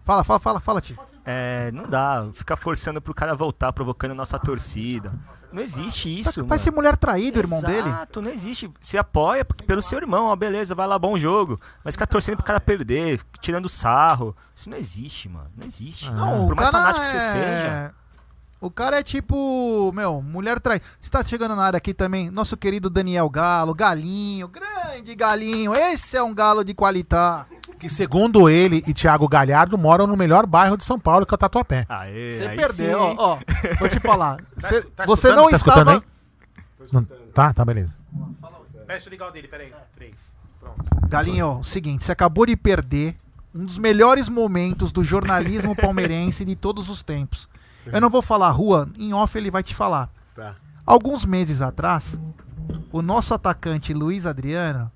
Fala, fala, fala, fala, Ti. É, não dá, ficar forçando pro cara voltar, provocando nossa torcida. Não existe isso, Vai ser mulher traído, o irmão Exato, dele. não existe. Você apoia porque- pelo seu irmão, ó, beleza, vai lá, bom jogo. Mas ficar torcendo pro cara perder, tirando sarro. Isso não existe, mano. Não existe. Não, Por o mais cara fanático que é... você seja. O cara é tipo, meu, mulher traída. Está chegando na área aqui também, nosso querido Daniel Galo, Galinho, grande Galinho. Esse é um galo de qualidade. Que segundo ele e Thiago Galhardo moram no melhor bairro de São Paulo, que é o Tatuapé. Aê, Você perdeu, sim. ó, ó. Vou te falar. Cê- tá você escutando? não Tá escutando estava. aí? Não- tá, tá, beleza. Deixa eu ligar o dele, peraí. Três. Galinho, ó, o seguinte, você acabou de perder um dos melhores momentos do jornalismo palmeirense de todos os tempos. Eu não vou falar rua, em off ele vai te falar. Tá. Alguns meses atrás, o nosso atacante Luiz Adriano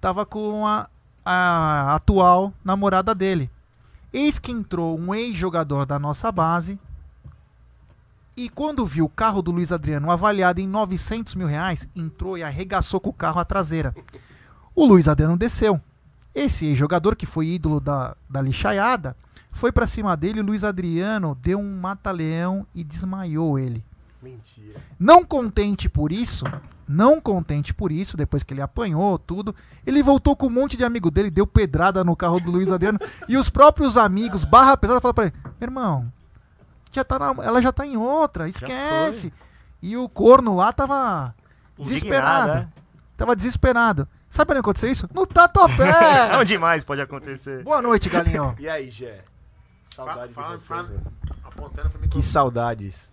tava com a, a atual namorada dele. Eis que entrou um ex-jogador da nossa base e quando viu o carro do Luiz Adriano avaliado em 900 mil reais, entrou e arregaçou com o carro a traseira. O Luiz Adriano desceu. Esse ex-jogador, que foi ídolo da, da lixaiada, foi pra cima dele Luiz Adriano deu um mata-leão e desmaiou ele. Mentira. Não contente por isso, não contente por isso, depois que ele apanhou tudo, ele voltou com um monte de amigo dele, deu pedrada no carro do Luiz Adriano e os próprios amigos, barra pesada, falaram pra ele: meu irmão, já tá na- ela já tá em outra, esquece. E o corno lá tava desesperado. Indignado, Tava desesperado. Sabe onde aconteceu isso? No Tatuapé! é? Onde mais pode acontecer? Boa noite, galinho. E aí, Gé? Saudade Fala- de vocês, velho. Apontando pra mim. Que saudades.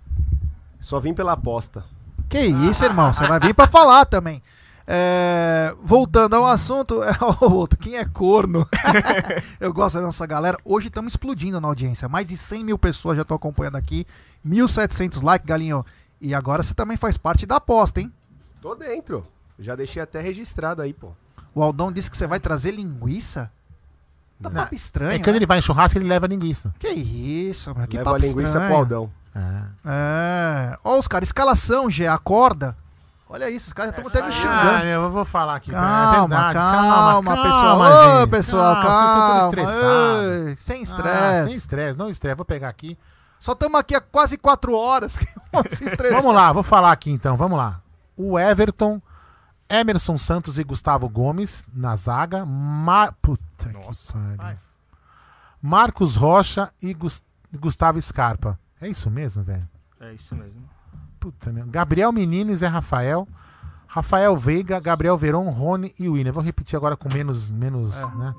Só vim pela aposta. Que isso, irmão? Você vai vir pra falar também. É, voltando ao assunto, é o outro, quem é corno? Eu gosto da nossa galera. Hoje estamos explodindo na audiência. Mais de 100 mil pessoas já estão acompanhando aqui. 1.700 likes, galinho. E agora você também faz parte da aposta, hein? Tô dentro. Já deixei até registrado aí, pô. O Aldão disse que você vai trazer linguiça? Tá Não, papo estranho. É que quando né? ele vai em churrasco, ele leva linguiça. Que isso, mano. Que Leva a papo linguiça estranho. pro Aldão. É. É. Ó, os caras, escalação, Gê, acorda. Olha isso, os caras já estão até me Ah, xingando. meu, eu vou falar aqui. Calma, é verdade. calma, calma, pessoal. calma, Ô, pessoal, Calma, calma. Ei, sem Ah, estresse. sem estresse, não estresse. Vou pegar aqui. Só estamos aqui há quase quatro horas. Vamos lá, vou falar aqui então, vamos lá. O Everton, Emerson Santos e Gustavo Gomes na zaga. Mar... Puta Nossa. que pariu. Marcos Rocha e Gus- Gustavo Scarpa. É isso mesmo, velho? É isso mesmo. Puta. Gabriel Menino e Zé Rafael. Rafael Veiga, Gabriel Veron, Rony e William. Vou repetir agora com menos, menos, né?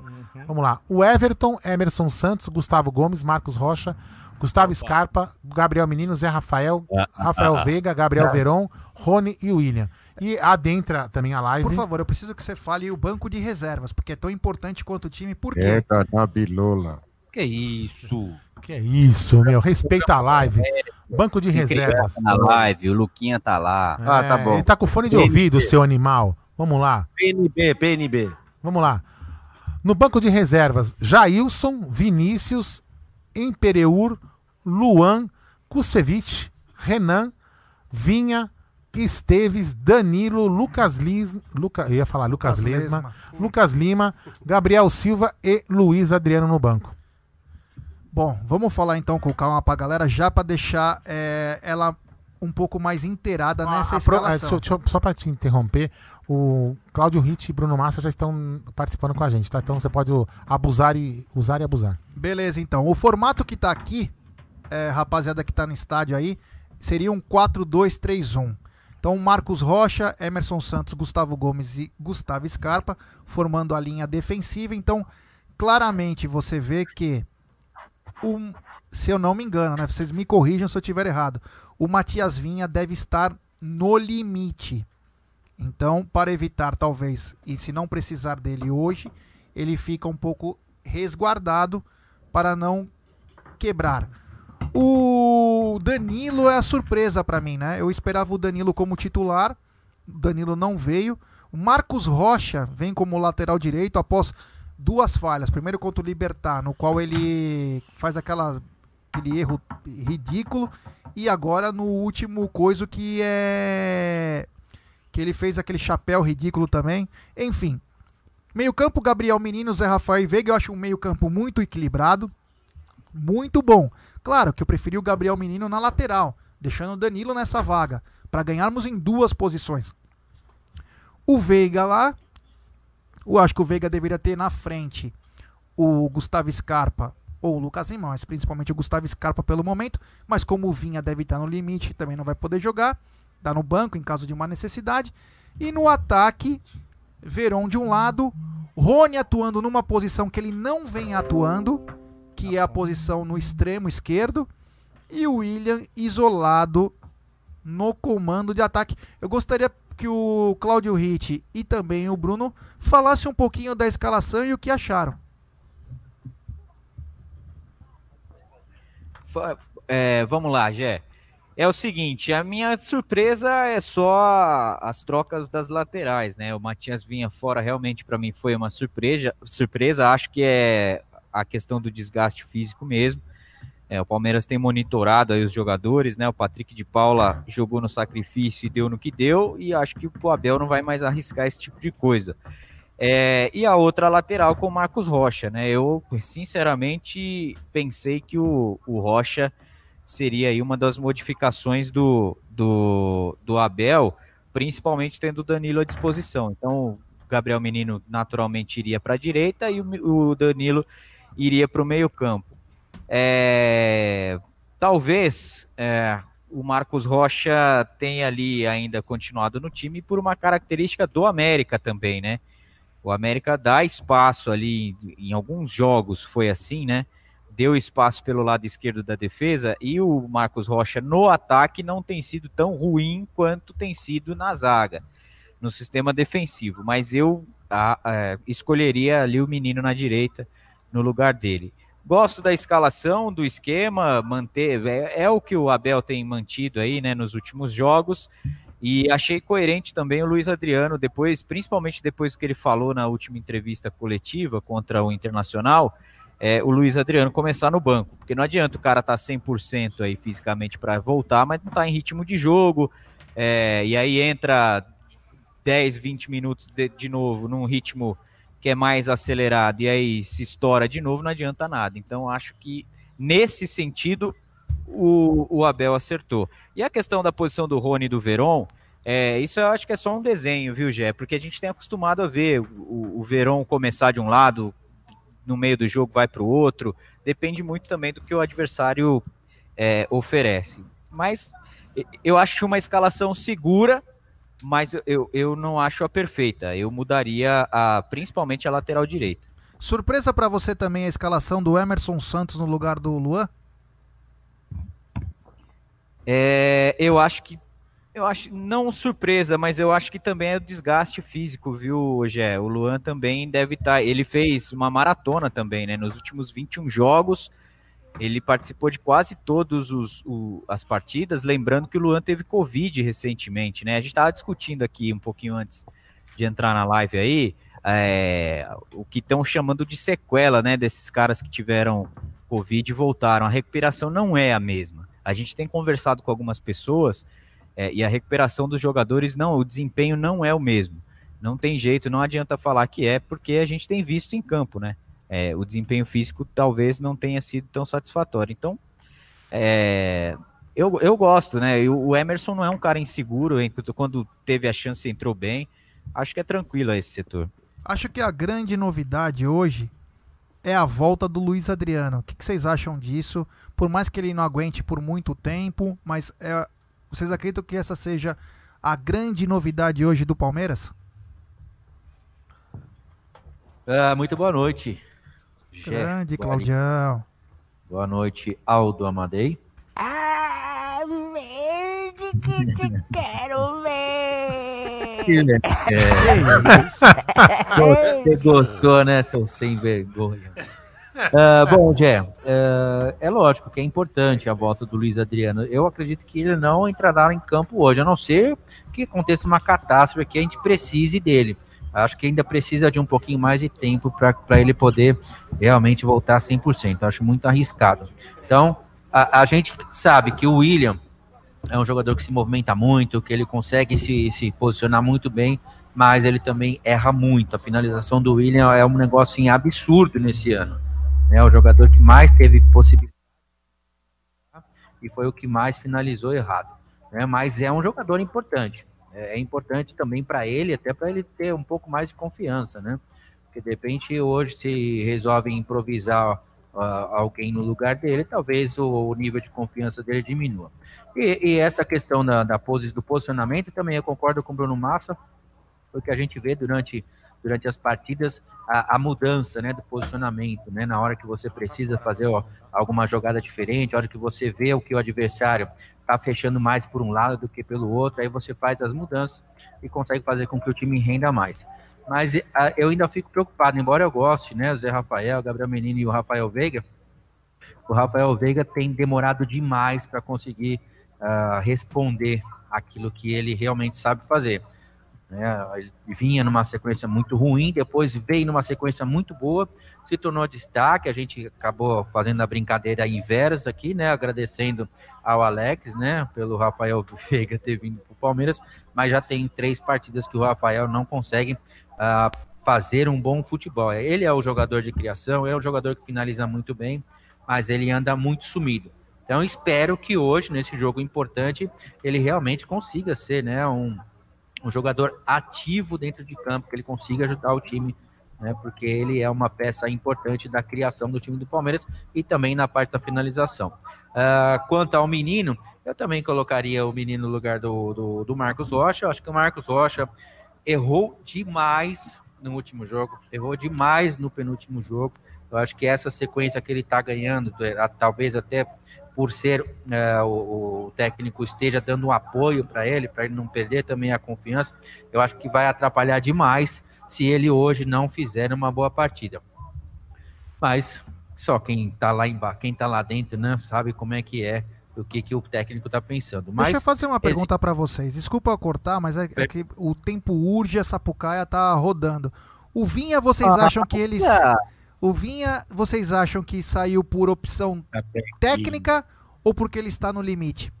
Vamos lá. O Everton, Emerson Santos, Gustavo Gomes, Marcos Rocha, Gustavo Scarpa, Gabriel Menino, Zé Rafael, Rafael Veiga, Gabriel Veron, Rony e William. E adentra também a live. Por favor, eu preciso que você fale o banco de reservas, porque é tão importante quanto o time. Por quê? Eita, na bilola. Que isso? Que é isso, meu. Respeita a live. Banco de reservas. Na live, o Luquinha tá lá. Ah, tá É, bom. Ele tá com fone de ouvido, seu animal. Vamos lá. PNB, PNB. Vamos lá. No banco de reservas, Jailson, Vinícius, Empereur, Luan, Kusevich, Renan, Vinha, Esteves, Danilo, Lucas Lis, Luca, eu ia falar Lucas, Lucas Lesma, Lesma. Lucas Lima, Gabriel Silva e Luiz Adriano no banco. Bom, vamos falar então com calma pra galera, já pra deixar é, ela um pouco mais inteirada nessa Ah, a pro- é, escalação. só, deixa eu- só pra te interromper, o Cláudio Ritt e Bruno Massa já estão participando com a gente, tá? Então você pode abusar e usar e abusar. Beleza, então. O formato que tá aqui, é, rapaziada que tá no estádio aí, seria um 4-2-3-1. Então, Marcos Rocha, Emerson Santos, Gustavo Gomes e Gustavo Scarpa formando a linha defensiva. Então, claramente você vê que, o, se eu não me engano, né? Vocês me corrijam se eu estiver errado. O Matias Vinha deve estar no limite. Então, para evitar, talvez, e se não precisar dele hoje, ele fica um pouco resguardado para não quebrar. O Danilo é a surpresa para mim, né? Eu esperava o Danilo como titular, o Danilo não veio. O Marcos Rocha vem como lateral direito após duas falhas. Primeiro contra o Libertar, no qual ele faz aquela, aquele erro ridículo. E agora no último coisa que é. Que ele fez aquele chapéu ridículo também. Enfim. Meio campo, Gabriel Menino, Zé Rafael e Veiga. Eu acho um meio campo muito equilibrado. Muito bom. Claro que eu preferi o Gabriel Menino na lateral, deixando o Danilo nessa vaga, para ganharmos em duas posições. O Veiga lá, eu acho que o Veiga deveria ter na frente o Gustavo Scarpa ou o Lucas Lima, mas principalmente o Gustavo Scarpa pelo momento. Mas como o Vinha deve estar no limite, também não vai poder jogar, tá no banco em caso de uma necessidade. E no ataque, Veron de um lado, Rony atuando numa posição que ele não vem atuando, que é a posição no extremo esquerdo, e o William isolado no comando de ataque. Eu gostaria que o Cláudio Ritt e também o Bruno falassem um pouquinho da escalação e o que acharam. É, vamos lá, Gé. É o seguinte, a minha surpresa é só as trocas das laterais, né? O Matias Vinha fora realmente para mim foi uma surpresa. Surpresa, acho que é a questão do desgaste físico mesmo. É, o Palmeiras tem monitorado aí os jogadores, né? O Patrick de Paula jogou no sacrifício e deu no que deu, e acho que o Abel não vai mais arriscar esse tipo de coisa. É, e a outra lateral com o Marcos Rocha, né? Eu, sinceramente, pensei que o, o Rocha seria aí uma das modificações do, do, do Abel, principalmente tendo o Danilo à disposição. Então, o Gabriel Menino naturalmente iria para a direita e o, o Danilo iria para o meio-campo. É, talvez é, o Marcos Rocha tenha ali ainda continuado no time por uma característica do América também, né? O América dá espaço ali em alguns jogos, foi assim, né? Deu espaço pelo lado esquerdo da defesa e o Marcos Rocha no ataque não tem sido tão ruim quanto tem sido na zaga, no sistema defensivo. Mas eu a, a, escolheria ali o menino na direita no lugar dele. Gosto da escalação, do esquema, manter é, é o que o Abel tem mantido aí, né, nos últimos jogos. E achei coerente também o Luiz Adriano, depois, principalmente depois que ele falou na última entrevista coletiva contra o Internacional, é, o Luiz Adriano começar no banco, porque não adianta o cara estar tá 100% aí fisicamente para voltar, mas não está em ritmo de jogo, é, e aí entra 10, 20 minutos de, de novo num ritmo que é mais acelerado, e aí se estoura de novo, não adianta nada. Então acho que nesse sentido o, o, Abel acertou. E a questão da posição do Rony e do Veron, é, isso eu acho que é só um desenho, viu, Gé? Porque a gente tem acostumado a ver o, o Veron começar de um lado, no meio do jogo vai para o outro. Depende muito também do que o adversário é, oferece. Mas eu acho uma escalação segura, mas eu, eu não acho a perfeita. Eu mudaria a, principalmente a lateral direita. Surpresa para você também a escalação do Emerson Santos no lugar do Luan? É, eu acho que. Eu acho, não surpresa, mas eu acho que também é o desgaste físico, viu, Gé? O Luan também deve estar. Tá, ele fez uma maratona também, né? Nos últimos 21 jogos, ele participou de quase todas as partidas. Lembrando que o Luan teve Covid recentemente, né? A gente estava discutindo aqui um pouquinho antes de entrar na live aí. É, o que estão chamando de sequela, né? Desses caras que tiveram Covid e voltaram. A recuperação não é a mesma. A gente tem conversado com algumas pessoas é, e a recuperação dos jogadores, não, o desempenho não é o mesmo. Não tem jeito, não adianta falar que é, porque a gente tem visto em campo, né? É, o desempenho físico talvez não tenha sido tão satisfatório. Então, é, eu, eu gosto, né? O Emerson não é um cara inseguro, hein? quando teve a chance entrou bem. Acho que é tranquilo esse setor. Acho que a grande novidade hoje é a volta do Luiz Adriano. O que, que vocês acham disso? Por mais que ele não aguente por muito tempo, mas é, vocês acreditam que essa seja a grande novidade hoje do Palmeiras? Ah, muito boa noite. Grande, Guari. Claudião. Boa noite, Aldo Amadei. Ah, verde que te quero ver. Você gostou, né, seu sem vergonha? Ah, bom, Jé, ah, é lógico que é importante a volta do Luiz Adriano. Eu acredito que ele não entrará em campo hoje, a não ser que aconteça uma catástrofe que a gente precise dele. Acho que ainda precisa de um pouquinho mais de tempo para ele poder realmente voltar 100%. Acho muito arriscado. Então, a, a gente sabe que o William é um jogador que se movimenta muito, que ele consegue se, se posicionar muito bem, mas ele também erra muito. A finalização do William é um negócio assim, absurdo nesse ano. É o jogador que mais teve possibilidade e foi o que mais finalizou errado. Né? Mas é um jogador importante. É, é importante também para ele, até para ele ter um pouco mais de confiança, né? Porque de repente hoje se resolve improvisar uh, alguém no lugar dele, talvez o, o nível de confiança dele diminua. E, e essa questão da, da pose, do posicionamento também eu concordo com o Bruno Massa, porque a gente vê durante, durante as partidas a, a mudança né, do posicionamento, né, na hora que você precisa fazer ó, alguma jogada diferente, a hora que você vê o que o adversário está fechando mais por um lado do que pelo outro, aí você faz as mudanças e consegue fazer com que o time renda mais. Mas a, eu ainda fico preocupado, embora eu goste, né, o Zé Rafael, o Gabriel Menino e o Rafael Veiga, o Rafael Veiga tem demorado demais para conseguir uh, responder aquilo que ele realmente sabe fazer. Né? Ele vinha numa sequência muito ruim, depois veio numa sequência muito boa, se tornou destaque. A gente acabou fazendo a brincadeira inversa aqui, né? Agradecendo ao Alex, né? Pelo Rafael Veiga ter vindo para o Palmeiras, mas já tem três partidas que o Rafael não consegue uh, fazer um bom futebol. Ele é o jogador de criação, é um jogador que finaliza muito bem, mas ele anda muito sumido. Então espero que hoje, nesse jogo importante, ele realmente consiga ser né, um, um jogador ativo dentro de campo, que ele consiga ajudar o time, né, porque ele é uma peça importante da criação do time do Palmeiras e também na parte da finalização. Uh, quanto ao menino, eu também colocaria o menino no lugar do, do, do Marcos Rocha. Eu acho que o Marcos Rocha errou demais no último jogo, errou demais no penúltimo jogo. Eu acho que essa sequência que ele está ganhando, talvez até por ser é, o, o, técnico esteja dando um apoio para ele, para ele não perder também a confiança, eu acho que vai atrapalhar demais se ele hoje não fizer uma boa partida. Mas só quem está lá embaixo, quem tá lá dentro, né, sabe como é que é o que, que o técnico está pensando. Mas Deixa eu fazer uma pergunta esse... para vocês. Desculpa cortar, mas é, é, que o tempo urge, a Sapucaia tá rodando. O Vinha, vocês ah, acham que eles o Vinha, vocês acham que saiu por opção técnica ou porque ele está no limite?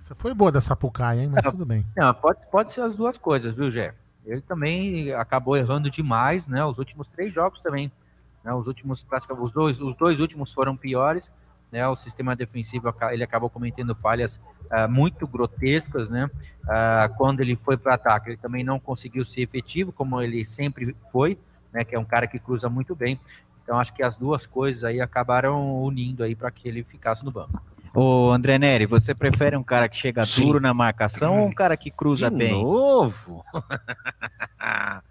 Essa foi boa da Sapucaia, hein? Mas não, tudo bem. Não, pode, pode ser as duas coisas, viu, Gé? Ele também acabou errando demais, né? Os últimos três jogos também. Né? Os últimos, os dois, os dois últimos foram piores. Né? O sistema defensivo ele acabou cometendo falhas uh, muito grotescas, né? Uh, quando ele foi para ataque, ele também não conseguiu ser efetivo, como ele sempre foi, né? Que é um cara que cruza muito bem. Então acho que as duas coisas aí acabaram unindo aí para que ele ficasse no banco. Ô André Neri, você prefere um cara que chega Sim. duro na marcação ou um cara que cruza De bem? novo?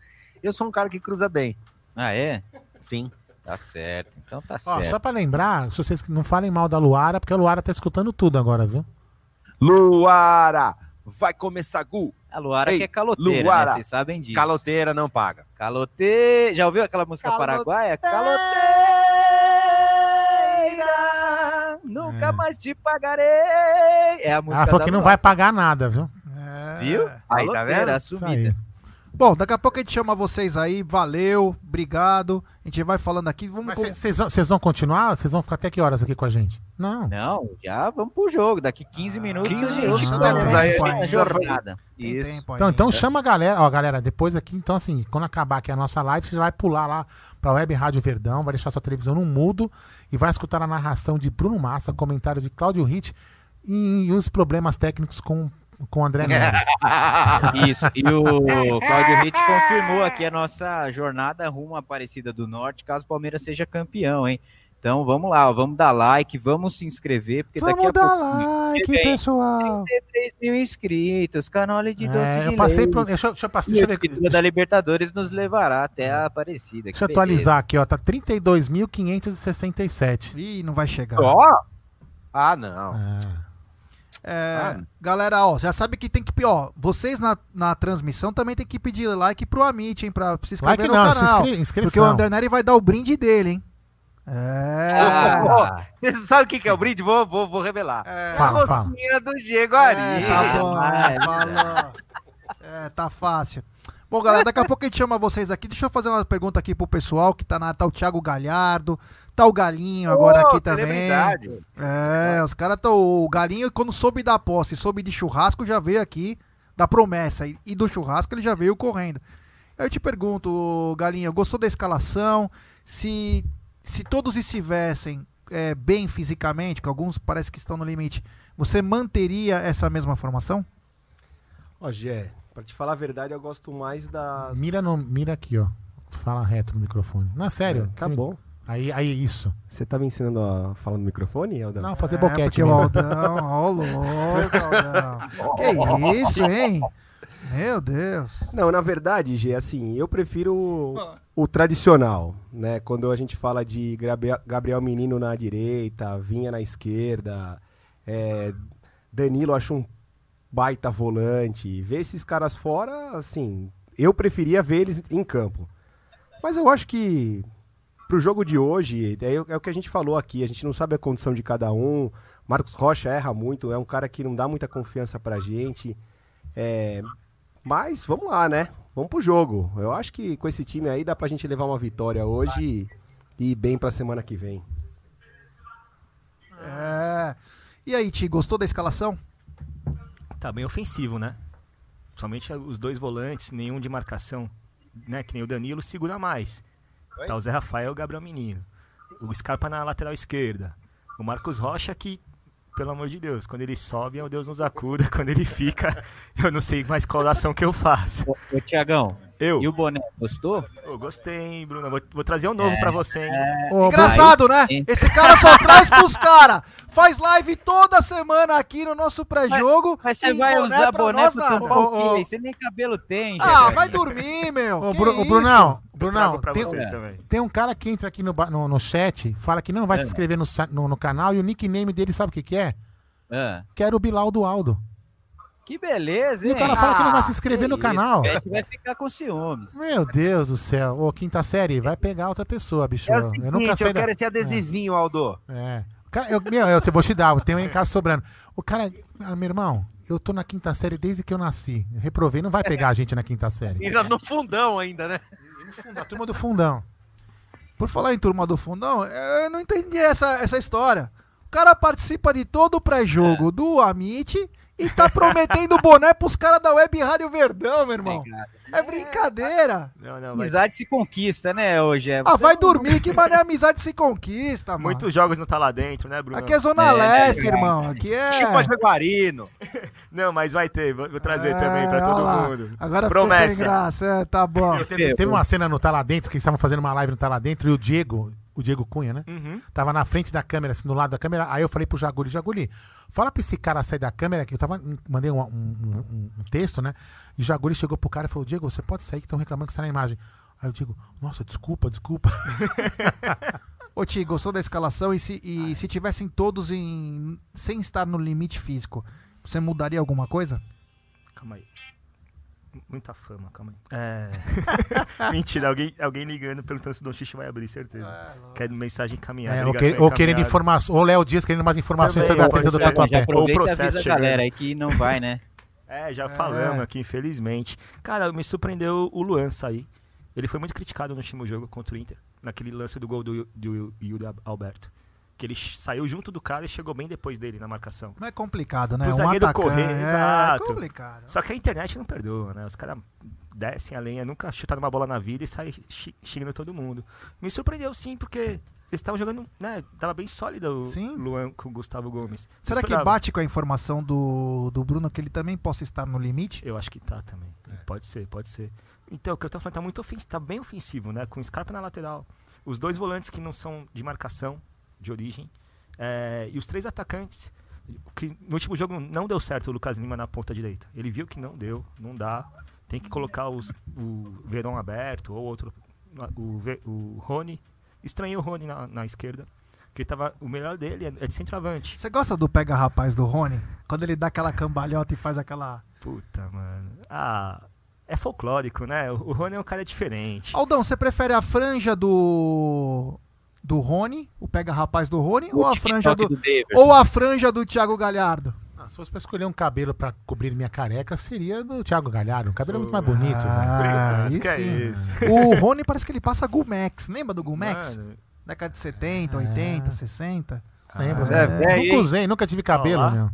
Eu sou um cara que cruza bem. Ah, é? Sim. Tá certo. Então tá Ó, certo. só para lembrar, se vocês não falem mal da Luara, porque a Luara tá escutando tudo agora, viu? Luara! Vai começar, Gu! A Luara Ei, que é caloteira, Luara, né? Vocês sabem disso. Caloteira não paga. Caloteira. Já ouviu aquela música Caloteira. paraguaia? Caloteira! Nunca É. mais te pagarei. É a música Ela falou da que não vai pagar nada, viu? É. Viu? Aí, tá vendo? Isso assumida. Bom, daqui a pouco a gente chama vocês aí. Valeu, obrigado. A gente vai falando aqui. Vamos Mas com- vocês vão, vocês vão continuar? Vocês vão ficar até que horas aqui com a gente? Não. Não, já vamos pro jogo. Daqui 15 minutos 15 a gente minutos, começa né? a Aí a gente jornada. Isso. tempo Então, então chama a galera, ó, galera, depois aqui, então assim, quando acabar aqui a nossa live, você vai pular lá pra Web Rádio Verdão, vai deixar sua televisão no mudo e vai escutar a narração de Bruno Massa, comentários de Cláudio Hit e os problemas técnicos com, com o André Neri. Isso, e o Claudio Ritt confirmou aqui a nossa jornada rumo à Aparecida do Norte, caso o Palmeiras seja campeão, hein? Então vamos lá, vamos dar like, vamos se inscrever, porque daqui Vamos a dar pouco like, vem. pessoal. 33 mil inscritos, canal de doce É, de eu passei pro. Deixa, eu- deixa eu passar. Deixa eu o ver. título da Libertadores nos levará até a Aparecida. Deixa eu atualizar aqui, ó. Tá 32.567. Ih, não vai chegar. Ó. Ah, não. É, Galera, ó, já sabe que tem que. Ó, vocês na, na transmissão também tem que pedir like pro Amit, hein? Pra se inscrever Like no não, canal. inscri- inscrição. Porque o André Neri vai dar o brinde dele, hein? É. Ah, Você sabe o que que é o brinde? Vou, vou, vou revelar. É, Fala, a fala. do Diego Ari. É, tá bom, vai. falou. É, tá fácil. Bom, galera, daqui a pouco a gente chama vocês aqui. Deixa eu fazer uma pergunta aqui pro pessoal que tá na. Tá o Thiago Galhardo, tá o Galinho agora Ô, aqui também. É, os caras estão. O Galinho, quando soube da posse, soube de churrasco, já veio aqui da promessa. E, e do churrasco ele já veio correndo. Eu te pergunto, Galinho, gostou da escalação? Se, se todos estivessem é, bem fisicamente, que alguns parece que estão no limite, você manteria essa mesma formação? Ó, Gé, pra te falar a verdade, eu gosto mais da. Mira, no, mira aqui, ó. Fala reto no microfone. Não, sério. Tá Você me- bom. Aí, aí, isso. Você tá me ensinando a falar no microfone, Aldão? Não, fazer É, boquete porque o mesmo. Aldão, ó, louco, Aldão. Que isso, hein? Meu Deus. Não, na verdade, Gê, assim, eu prefiro o, o tradicional, né? Quando a gente fala de Gabriel, Gabriel Menino na direita, Vinha na esquerda, é, Danilo acho um baita volante. Ver esses caras fora, assim, eu preferia ver eles em campo. Mas eu acho que pro jogo de hoje, é, é o que a gente falou aqui, a gente não sabe a condição de cada um. Marcos Rocha erra muito, é um cara que não dá muita confiança pra gente. É, mas vamos lá, né? Vamos pro jogo. Eu acho que com esse time aí dá pra gente levar uma vitória hoje e ir bem pra semana que vem. É. E aí, Ti, gostou da escalação? Tá bem ofensivo, né? Somente os dois volantes, nenhum de marcação, né? Que nem o Danilo segura mais. Tá o Zé Rafael e o Gabriel Menino. O Scarpa na lateral esquerda. O Marcos Rocha que, pelo amor de Deus, quando ele sobe, o Deus nos acuda. Quando ele fica, eu não sei mais qual ação que eu faço. Ô, ô, Tiagão, Eu? e o boné, gostou? Ô, gostei, hein, Bruno. Vou, vou trazer um novo pra você, hein? Ô, Engraçado, né? Esse cara só traz pros caras. Faz live toda semana aqui no nosso pré-jogo. Mas você e vai usar boné nós pra nada. tampar Ô, o ô, quê? Você nem cabelo tem, Ah, vai dormir, meu. Ô, Bru-? Brunão, Eu Brunão, tem, tem um cara que entra aqui no, no, no chat, fala que não vai se inscrever no, no, no canal e o nickname dele sabe o que, que é? Quero o Bilal do Aldo. Que beleza, E hein? o cara fala que não vai se que inscrever no isso, canal. O vai ficar com ciúmes. Meu Deus do céu. Ô, quinta série, vai pegar outra pessoa, bicho. É o eu seguinte, nunca eu saí da... quero esse adesivinho, Aldo. É. O Cara, eu, meu, eu te vou te dar, tem um em casa sobrando. O cara, ah, meu irmão, eu tô na quinta série desde que eu nasci. Eu reprovei, não vai pegar a gente na quinta série. Ainda no fundão ainda, né? A turma do fundão. Por falar em turma do fundão, eu não entendi essa, essa história. O cara participa de todo o É. pré-jogo do Amit e tá prometendo boné pros caras da Web Rádio Verdão, meu irmão. É brincadeira. Não, não, vai Amizade se conquista, né, hoje? É, Ah, vai dormir, que mané amizade se conquista, mano. Muitos jogos não tá lá dentro, né, Bruno? Aqui é Zona É, Leste, é irmão. Aqui é. Chico Jaguarino. Não, mas vai ter, vou, trazer É, também pra todo lá. mundo. Agora ficou sem Promessa. graça. É, tá bom. Teve, teve uma cena no Tá Lá Dentro, que eles estavam fazendo uma live no Tá Lá Dentro, e o Diego, o Diego Cunha, né? Uhum. Tava na frente da câmera, assim, no lado da câmera. Aí eu falei pro Jaguli, Jaguli, fala pra esse cara sair da câmera, que eu tava, mandei um, um- um- um texto, né? E o Jaguli chegou pro cara e falou, Diego, você pode sair que estão reclamando que você tá na imagem. Aí eu digo, nossa, desculpa, desculpa. Ô, Ti, gostou da escalação? E se, e se tivessem todos em. sem estar no limite físico, você mudaria alguma coisa? Calma aí. Muita fama, calma aí. É... Mentira, alguém, alguém ligando perguntando se o Don Xixi vai abrir, certeza. Quer mensagem encaminhada. É, ou, que- ou querendo informações, ou Léo Dias querendo mais informações Também, sobre a ou treta do Tatuapé. aproveita e processo avisa a chegando. galera aí que não vai, né? É, já falamos aqui, infelizmente. Cara, me surpreendeu o Luan sair. Ele foi muito criticado no último jogo contra o Inter, naquele lance do gol do, do Yuri Alberto. Que ele saiu junto do cara e chegou bem depois dele na marcação. Não é complicado, né? Um zagueiro atacante. correr, é, exato. É complicado. Só que a internet não perdoa, né? Os caras descem a lenha, nunca chutaram uma bola na vida e saem xi- xingando todo mundo. Me surpreendeu sim, porque eles estavam jogando, né? Tava bem sólido o Sim. Luan com o Gustavo Gomes. Será que bate com a informação do, do Bruno que ele também possa estar no limite? Eu acho que tá também. Pode ser, pode ser. Então, o que eu tô falando tá muito ofensivo, tá bem ofensivo, né? Com o Scarpa na lateral. Os dois volantes que não são de marcação, de origem. é, e os três atacantes. Que no último jogo não deu certo o Lucas Lima na ponta direita. Ele viu que não deu, não dá. Tem que colocar os, o Verón aberto ou outro. O, o Rony. Estranhei o Rony na, na esquerda. Porque ele tava, o melhor dele é, é de centroavante. Você gosta do pega rapaz do Rony? Quando ele dá aquela cambalhota e faz aquela. Puta, mano. Ah, é folclórico, né? O, o Rony é um cara diferente. Aldão, você prefere a franja do. Do Rony, o pega rapaz do Rony, ou a O franja do. Daverson. Ou a franja do Thiago Galhardo? Ah, se fosse pra escolher um cabelo pra cobrir minha careca, seria do Thiago Galhardo. Um cabelo muito mais bonito. Ah, que é sim. isso? O Rony parece que ele passa Gumex. Lembra do Gumex? Mano, Década de 70, 80, 60. Lembra? Você é né? velho, Nunca usei, nunca tive cabelo, meu.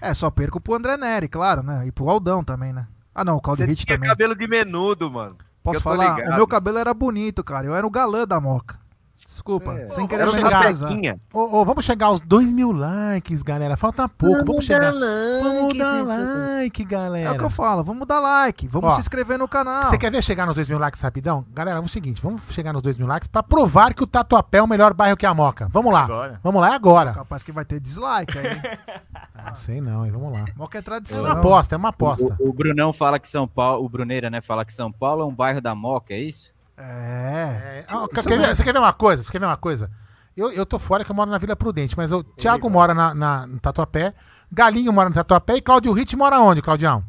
É, só perco pro André Neri, claro, né? E pro Aldão também, né? Ah, não, o Claudio Você Hit também. cabelo de menudo, mano. Posso falar? ligado. O meu cabelo era bonito, cara. Eu era o galã da moca. Desculpa, É. sem querer sapequinha. Ô, ô, vamos chegar aos 2 mil likes, galera. Falta pouco. Vamos, chegar. Vamos dar like, galera. É o que eu falo, vamos dar like, vamos Ó, se inscrever no canal. Você quer ver chegar nos 2 mil likes rapidão? Galera, é o seguinte, vamos chegar nos 2 mil likes pra provar que o Tatuapé é o melhor bairro que a Moca. Vamos lá. Agora. Vamos lá, é agora. Capaz que vai ter dislike aí. Ah, sei não, hein? Vamos lá. Moca é É tradição. uma aposta, é uma aposta. O, o Brunão fala que São Paulo, o Bruneira, né, fala que São Paulo é um bairro da Moca, é isso? É. É, Isso quer ver- você quer ver uma coisa? Você quer ver uma coisa? Eu, eu tô fora que eu moro na Vila Prudente, mas o Thiago mora na, na, no Tatuapé, Galinho mora no Tatuapé e Claudio Ritt mora onde, Claudião?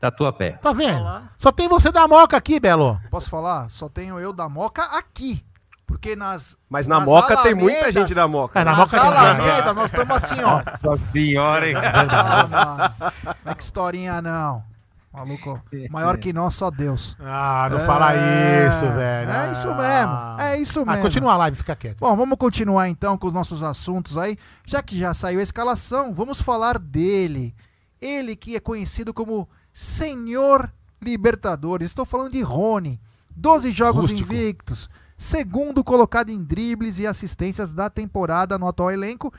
Tatuapé. Tá vendo? Só tem você da Moca aqui, Belo. Posso falar? Só tenho eu da Moca aqui. Porque nas. Mas na nas Moca tem muita alamedas- gente da Moca. É, na nas Moca alamedas, nós estamos assim, ó. Nossa senhora, hein? Ah. Não é que historinha, não. Maluco, maior que nós, só Deus. Ah, não É, fala isso, velho. É isso mesmo. É isso Ah, mesmo. continua a live, fica quieto. Bom, vamos continuar então com os nossos assuntos aí. Já que já saiu a escalação, vamos falar dele. Ele que é conhecido como Senhor Libertadores. Estou falando de Rony. 12 jogos Rústico. invictos. Segundo colocado em dribles e assistências da temporada no atual elenco.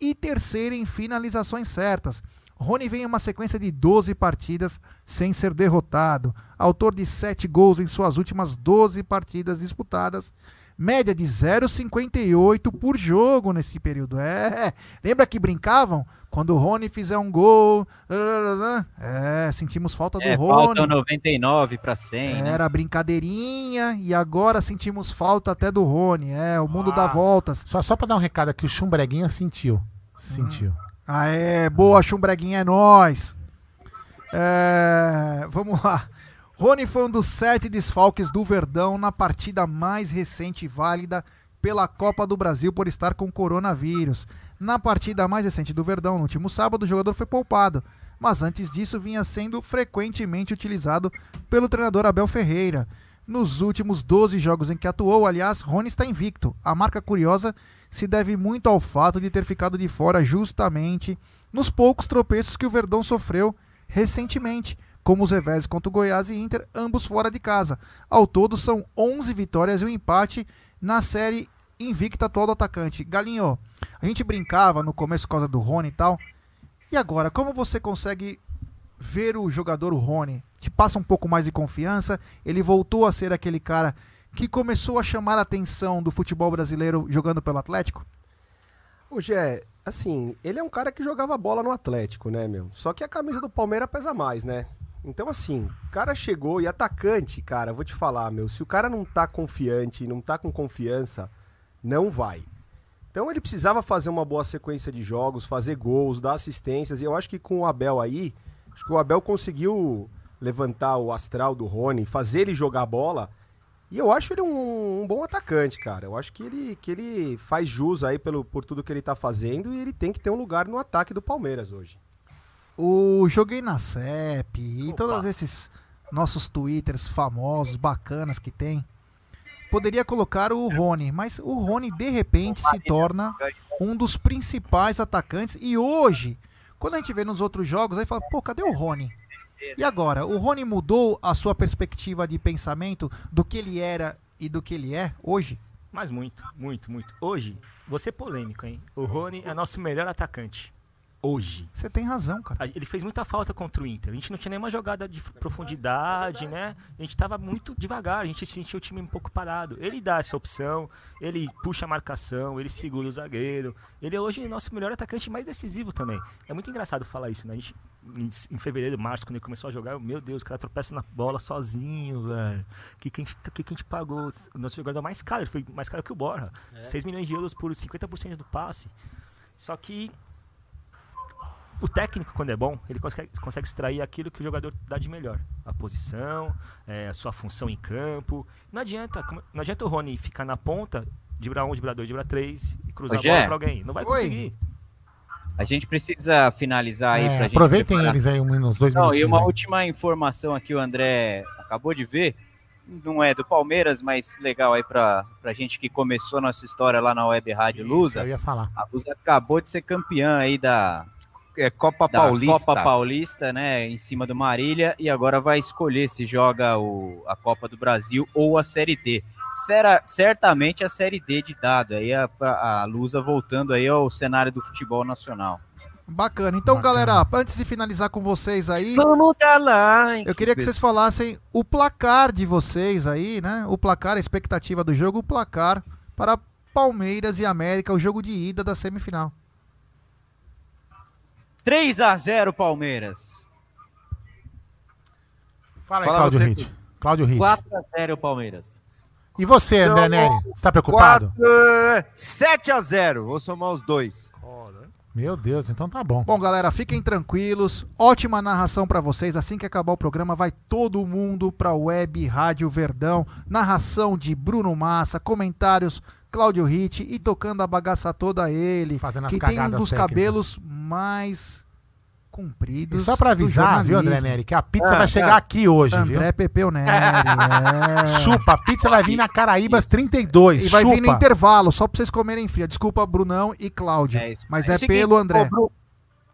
E terceiro em finalizações certas. Rony vem em uma sequência de 12 partidas sem ser derrotado. Autor de 7 gols em suas últimas 12 partidas disputadas. Média de 0,58 por jogo nesse período. É. Lembra que brincavam? Quando o Rony fizer um gol. É, sentimos falta do É, Rony. faltam 99 para 100, né? Era brincadeirinha e agora sentimos falta até do Rony. É, o mundo Ah. dá voltas. Só, só pra dar um recado aqui, o Chumbreguinha sentiu. Sentiu. Ah, é, boa, chumbreguinha é nós. É, vamos lá. Rony foi um dos sete desfalques do Verdão na partida mais recente e válida pela Copa do Brasil por estar com coronavírus. Na partida mais recente do Verdão, no último sábado, o jogador foi poupado, mas antes disso vinha sendo frequentemente utilizado pelo treinador Abel Ferreira. Nos últimos 12 jogos em que atuou, aliás, Rony está invicto. A marca curiosa se deve muito ao fato de ter ficado de fora justamente nos poucos tropeços que o Verdão sofreu recentemente, como os revés contra o Goiás e Inter, ambos fora de casa. Ao todo, são 11 vitórias e um empate na série invicta atual do atacante. Galinho, a gente brincava no começo por causa do Rony e tal. E agora, como você consegue ver o jogador o Rony? Te passa um pouco mais de confiança? Ele voltou a ser aquele cara que começou a chamar a atenção do futebol brasileiro jogando pelo Atlético? O Gé, assim, ele é um cara que jogava bola no Atlético, né, meu? Só que a camisa do Palmeiras pesa mais, né? Então, assim, o cara chegou e atacante, cara, vou te falar, meu, se o cara não tá confiante, não tá com confiança, não vai. Então ele precisava fazer uma boa sequência de jogos, fazer gols, dar assistências, e eu acho que com o Abel aí, acho que o Abel conseguiu levantar o astral do Rony, fazer ele jogar bola, e eu acho ele um, um bom atacante, cara. Eu acho que ele, que ele faz jus aí pelo, por tudo que ele tá fazendo e ele tem que ter um lugar no ataque do Palmeiras hoje. O Joguei na CEP e todos esses nossos twitters famosos, bacanas que tem. Poderia colocar o Rony, mas o Rony de repente se torna um dos principais atacantes. E hoje, quando a gente vê nos outros jogos, aí fala, pô, cadê o Rony? E agora, o Rony mudou a sua perspectiva de pensamento do que ele era e do que ele é hoje? Mas muito, muito, muito. Hoje, vou ser polêmico, hein? O Rony é nosso melhor atacante. Hoje. Você tem razão, cara. Ele fez muita falta contra o Inter. A gente não tinha nenhuma jogada de profundidade, né? A gente tava muito devagar, a gente sentia o time um pouco parado. Ele dá essa opção, ele puxa a marcação, ele segura o zagueiro. Ele é hoje o nosso melhor atacante mais decisivo também. É muito engraçado falar isso, né? A gente, em, fevereiro, março, quando ele começou a jogar, eu, meu Deus, o cara tropeça na bola sozinho, velho. O que, que, a gente, que, que a gente pagou? O nosso jogador mais caro, ele foi mais caro que o Borja. 6 milhões de euros por 50% do passe. Só que o técnico, quando é bom, ele consegue, consegue extrair aquilo que o jogador dá de melhor. A posição, é, a sua função em campo. Não adianta, não adianta o Rony ficar na ponta, driblar um, driblar dois, driblar três e cruzar a bola Gé. pra alguém. Não vai Oi. conseguir. A gente precisa finalizar aí É, pra gente. aproveitem preparar. eles aí um, uns dois Não, minutos. e uma última informação aqui, o André acabou de ver. Não é do Palmeiras, mas legal aí pra, pra gente que começou nossa história lá na Web Rádio Lusa. Eu ia falar. A Lusa acabou de ser campeã aí da, É Copa da Paulista. Copa Paulista, né? Em cima do Marília, e agora vai escolher se joga o, a Copa do Brasil ou a Série D. Será, certamente a Série D de dado. Aí a, a Lusa voltando aí ao cenário do futebol nacional. Bacana. Então, Bacana. galera, antes de finalizar com vocês aí, Vamos dar like. eu queria que vocês falassem o placar de vocês aí, né? O placar, a expectativa do jogo, o placar para Palmeiras e América, o jogo de ida da semifinal. 3 a 0 Palmeiras. Fala aí, Fala Cláudio Ritt. Cláudio Ritt. 4 a 0 Palmeiras. E você, André Neri? Você tá preocupado? 7 a 0 Vou somar os dois. Meu Deus, então tá bom. Bom, galera, fiquem tranquilos. Ótima narração pra vocês. Assim que acabar o programa, vai todo mundo pra Web Rádio Verdão. Narração de Bruno Massa, comentários Cláudio Ritt e tocando a bagaça toda ele, Fazendo que tem um dos técnicas. cabelos mais E compridos. só pra do avisar, viu, André. Neri, que a pizza Ah, vai chegar ah. aqui hoje, André Pepeu Neri. é. viu? Chupa, a pizza vai vir na Caraíbas 32. E vai chupa. vir no intervalo, só pra vocês comerem fria. Desculpa, Brunão e Cláudio. É isso. mas É é, pelo André. ô, Bru-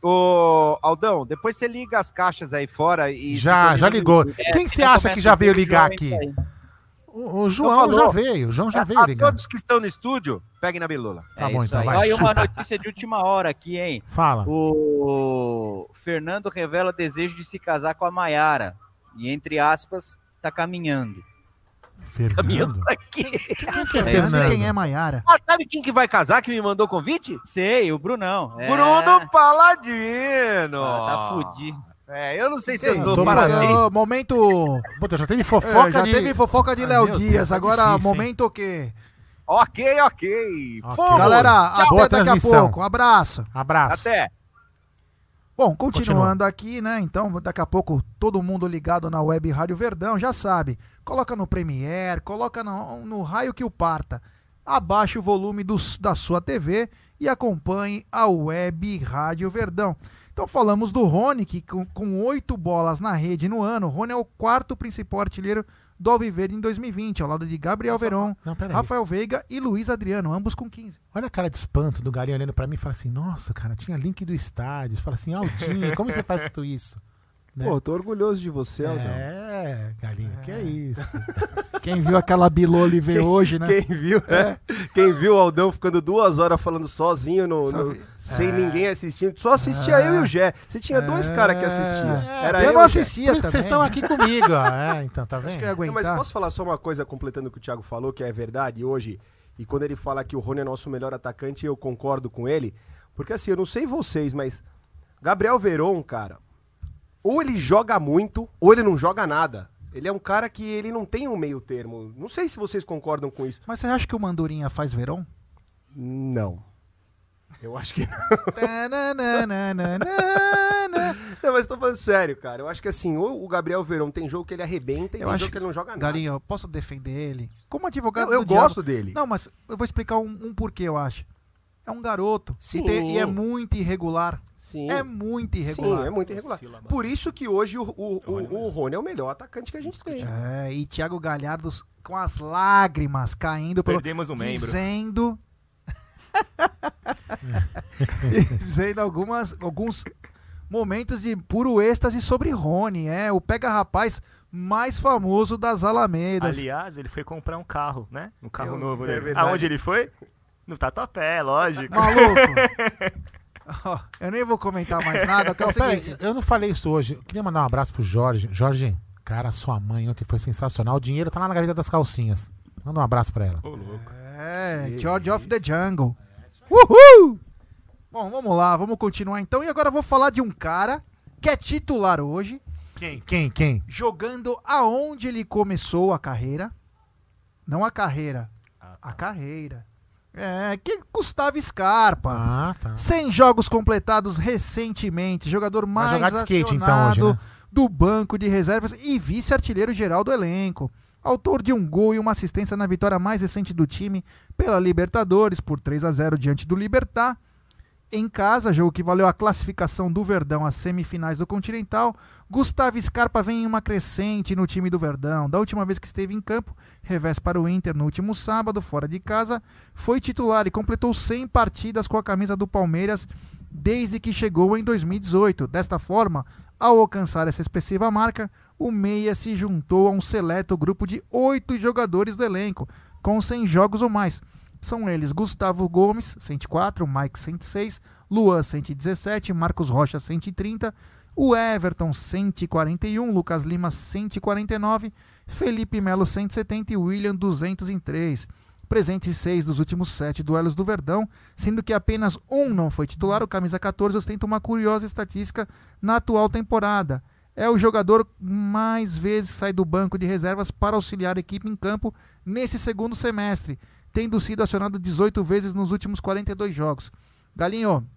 Ô, Aldão, depois você liga as caixas aí fora e. Já, já ligou. Quem você acha que já veio ligar aqui? O, o João falou. já veio, o João já veio a ligar. todos que estão no estúdio, peguem na bilula. Tá é bom, isso então aí. vai, Olha uma notícia de última hora aqui, hein? Fala. O Fernando revela desejo de se casar com a Maiara. E entre aspas, tá caminhando. Fernando? Aqui. Quem que é Fernando e Fernando? quem é Maiara? Ah, sabe quem que vai casar que me mandou convite? Sei, o Brunão. É. Bruno Paladino. Ah, tá fudido. É, eu não sei se eu dou parabéns. Momento. Puta, já teve É, fofoca já de... teve fofoca de Léo Dias, Deus, tá agora difícil, momento o quê? Ok, ok. Ok. Fomos. Galera, Tchau. Boa até daqui a pouco. Um abraço. Abraço. Até. Bom, continuando aqui, né? Então, daqui a pouco, todo mundo ligado na web Rádio Verdão, já sabe. Coloca no Premiere, coloca no, no raio que o parta. Abaixe o volume dos- da sua TV e acompanhe a web Rádio Verdão. Então falamos do Rony, que com, oito bolas na rede no ano, o Rony é o quarto principal artilheiro do Alviverde em 2020, ao lado de Gabriel Veron, Não. Rafael Veiga e Luiz Adriano, ambos com 15. Olha a cara de espanto do Galinho olhando pra mim e fala assim: Nossa, cara, tinha link do estádio. Você fala assim: Aldinho, como você faz tudo isso? Né? Pô, tô orgulhoso de você, Aldão. É, Galinho, que é isso? Quem viu aquela Biloli ver hoje, né? Quem viu, É. quem viu o Aldão ficando duas horas falando sozinho, no, no- sem ninguém assistindo, só assistia eu e o Gé. Você tinha dois caras que assistiam. Era eu eu não assistia também. vocês estão aqui comigo. É, então, tá Acho que eu ia vendo? Não, mas posso falar só uma coisa completando o que o Thiago falou, que é verdade hoje, e quando ele fala que o Rony é nosso melhor atacante, eu concordo com ele, porque assim, eu não sei vocês, mas Gabriel Veron, cara, ou ele joga muito, ou ele não joga nada. Ele é um cara que ele não tem um meio termo. Não sei se vocês concordam com isso. Mas você acha que o Mandurinha faz verão? Não. Eu acho que não. Não, mas tô falando sério, cara. Eu acho que assim, ou o Gabriel Verão tem jogo que ele arrebenta e Eu tem acho jogo que ele não joga nada. Galinha, eu posso defender ele? Como advogado Eu, eu do diabo- gosto dele. Não, mas eu vou explicar um, um porquê, eu acho. É um garoto. Sim. E, tem- e é muito irregular. Sim. É muito irregular. Sim, é muito irregular. Por isso que hoje o, o, o, o Rony é o melhor atacante que a gente tem. É, e Thiago Galhardo com as lágrimas caindo pelo Perdemos um membro. dizendo dizendo algumas alguns momentos de puro êxtase sobre Rony, é, o pega rapaz mais famoso das Alamedas. Aliás, ele foi comprar um carro, né? Um carro Eu- novo, é né? Aonde ele foi? No Tatuapé, lógico. Maluco! Ó, eu nem vou comentar mais nada, porque é eu não falei isso hoje. Eu queria mandar um abraço pro Jorge. Jorge, cara, sua mãe ontem foi sensacional. O dinheiro tá lá na gaveta das calcinhas. Manda um abraço pra ela. Ô, louco. É, George of the Jungle. Uhul! Bom, vamos lá, vamos continuar então. E agora eu vou falar de um cara que é titular hoje, Quem? Quem? Quem? jogando aonde ele começou a carreira. Não a carreira, a carreira. É, que Gustavo Scarpa. Ah, tá. 100 jogos completados recentemente, jogador mais jogar de skate, então, hoje, né? do banco de reservas e vice-artilheiro geral do elenco. Autor de um gol e uma assistência na vitória mais recente do time pela Libertadores por 3 a 0 diante do Libertar. Em casa, jogo que valeu a classificação do Verdão às semifinais do Continental, Gustavo Scarpa vem em uma crescente no time do Verdão. Da última vez que esteve em campo, revés para o Inter no último sábado, fora de casa, foi titular e completou 100 partidas com a camisa do Palmeiras desde que chegou em 2018. Desta forma, ao alcançar essa expressiva marca, o Meia se juntou a um seleto grupo de oito jogadores do elenco, com 100 jogos ou mais. São eles Gustavo Gomes, 104, Mike 106, Luan 117, Marcos Rocha 130, o Everton 141, Lucas Lima 149, Felipe Melo 170 e William 203. Presentes seis dos últimos sete duelos do Verdão, sendo que apenas um não foi titular, o camisa 14 ostenta uma curiosa estatística na atual temporada. É o jogador mais vezes sai do banco de reservas para auxiliar a equipe em campo nesse segundo semestre, tendo sido acionado 18 vezes nos últimos 42 jogos. Galinho,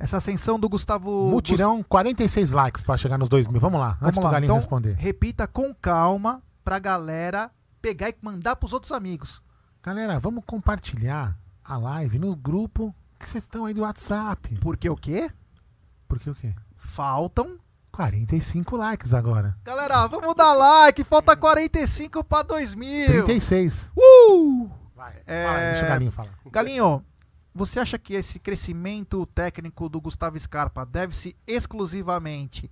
essa ascensão do Gustavo. Mutirão, 46 likes pra chegar nos 2 mil. Vamos lá, antes Vamos do lá, Galinho então, responder. Repita com calma pra galera pegar e mandar pros outros amigos. Galera, vamos compartilhar a live no grupo que vocês estão aí do WhatsApp. Porque o quê? Porque o quê? Faltam. 45 likes agora. Galera, vamos dar like. Falta 45 pra 2000. 36. Uh! Vai, É, aí, deixa o Galinho falar. Galinho, você acha que esse crescimento técnico do Gustavo Scarpa deve-se exclusivamente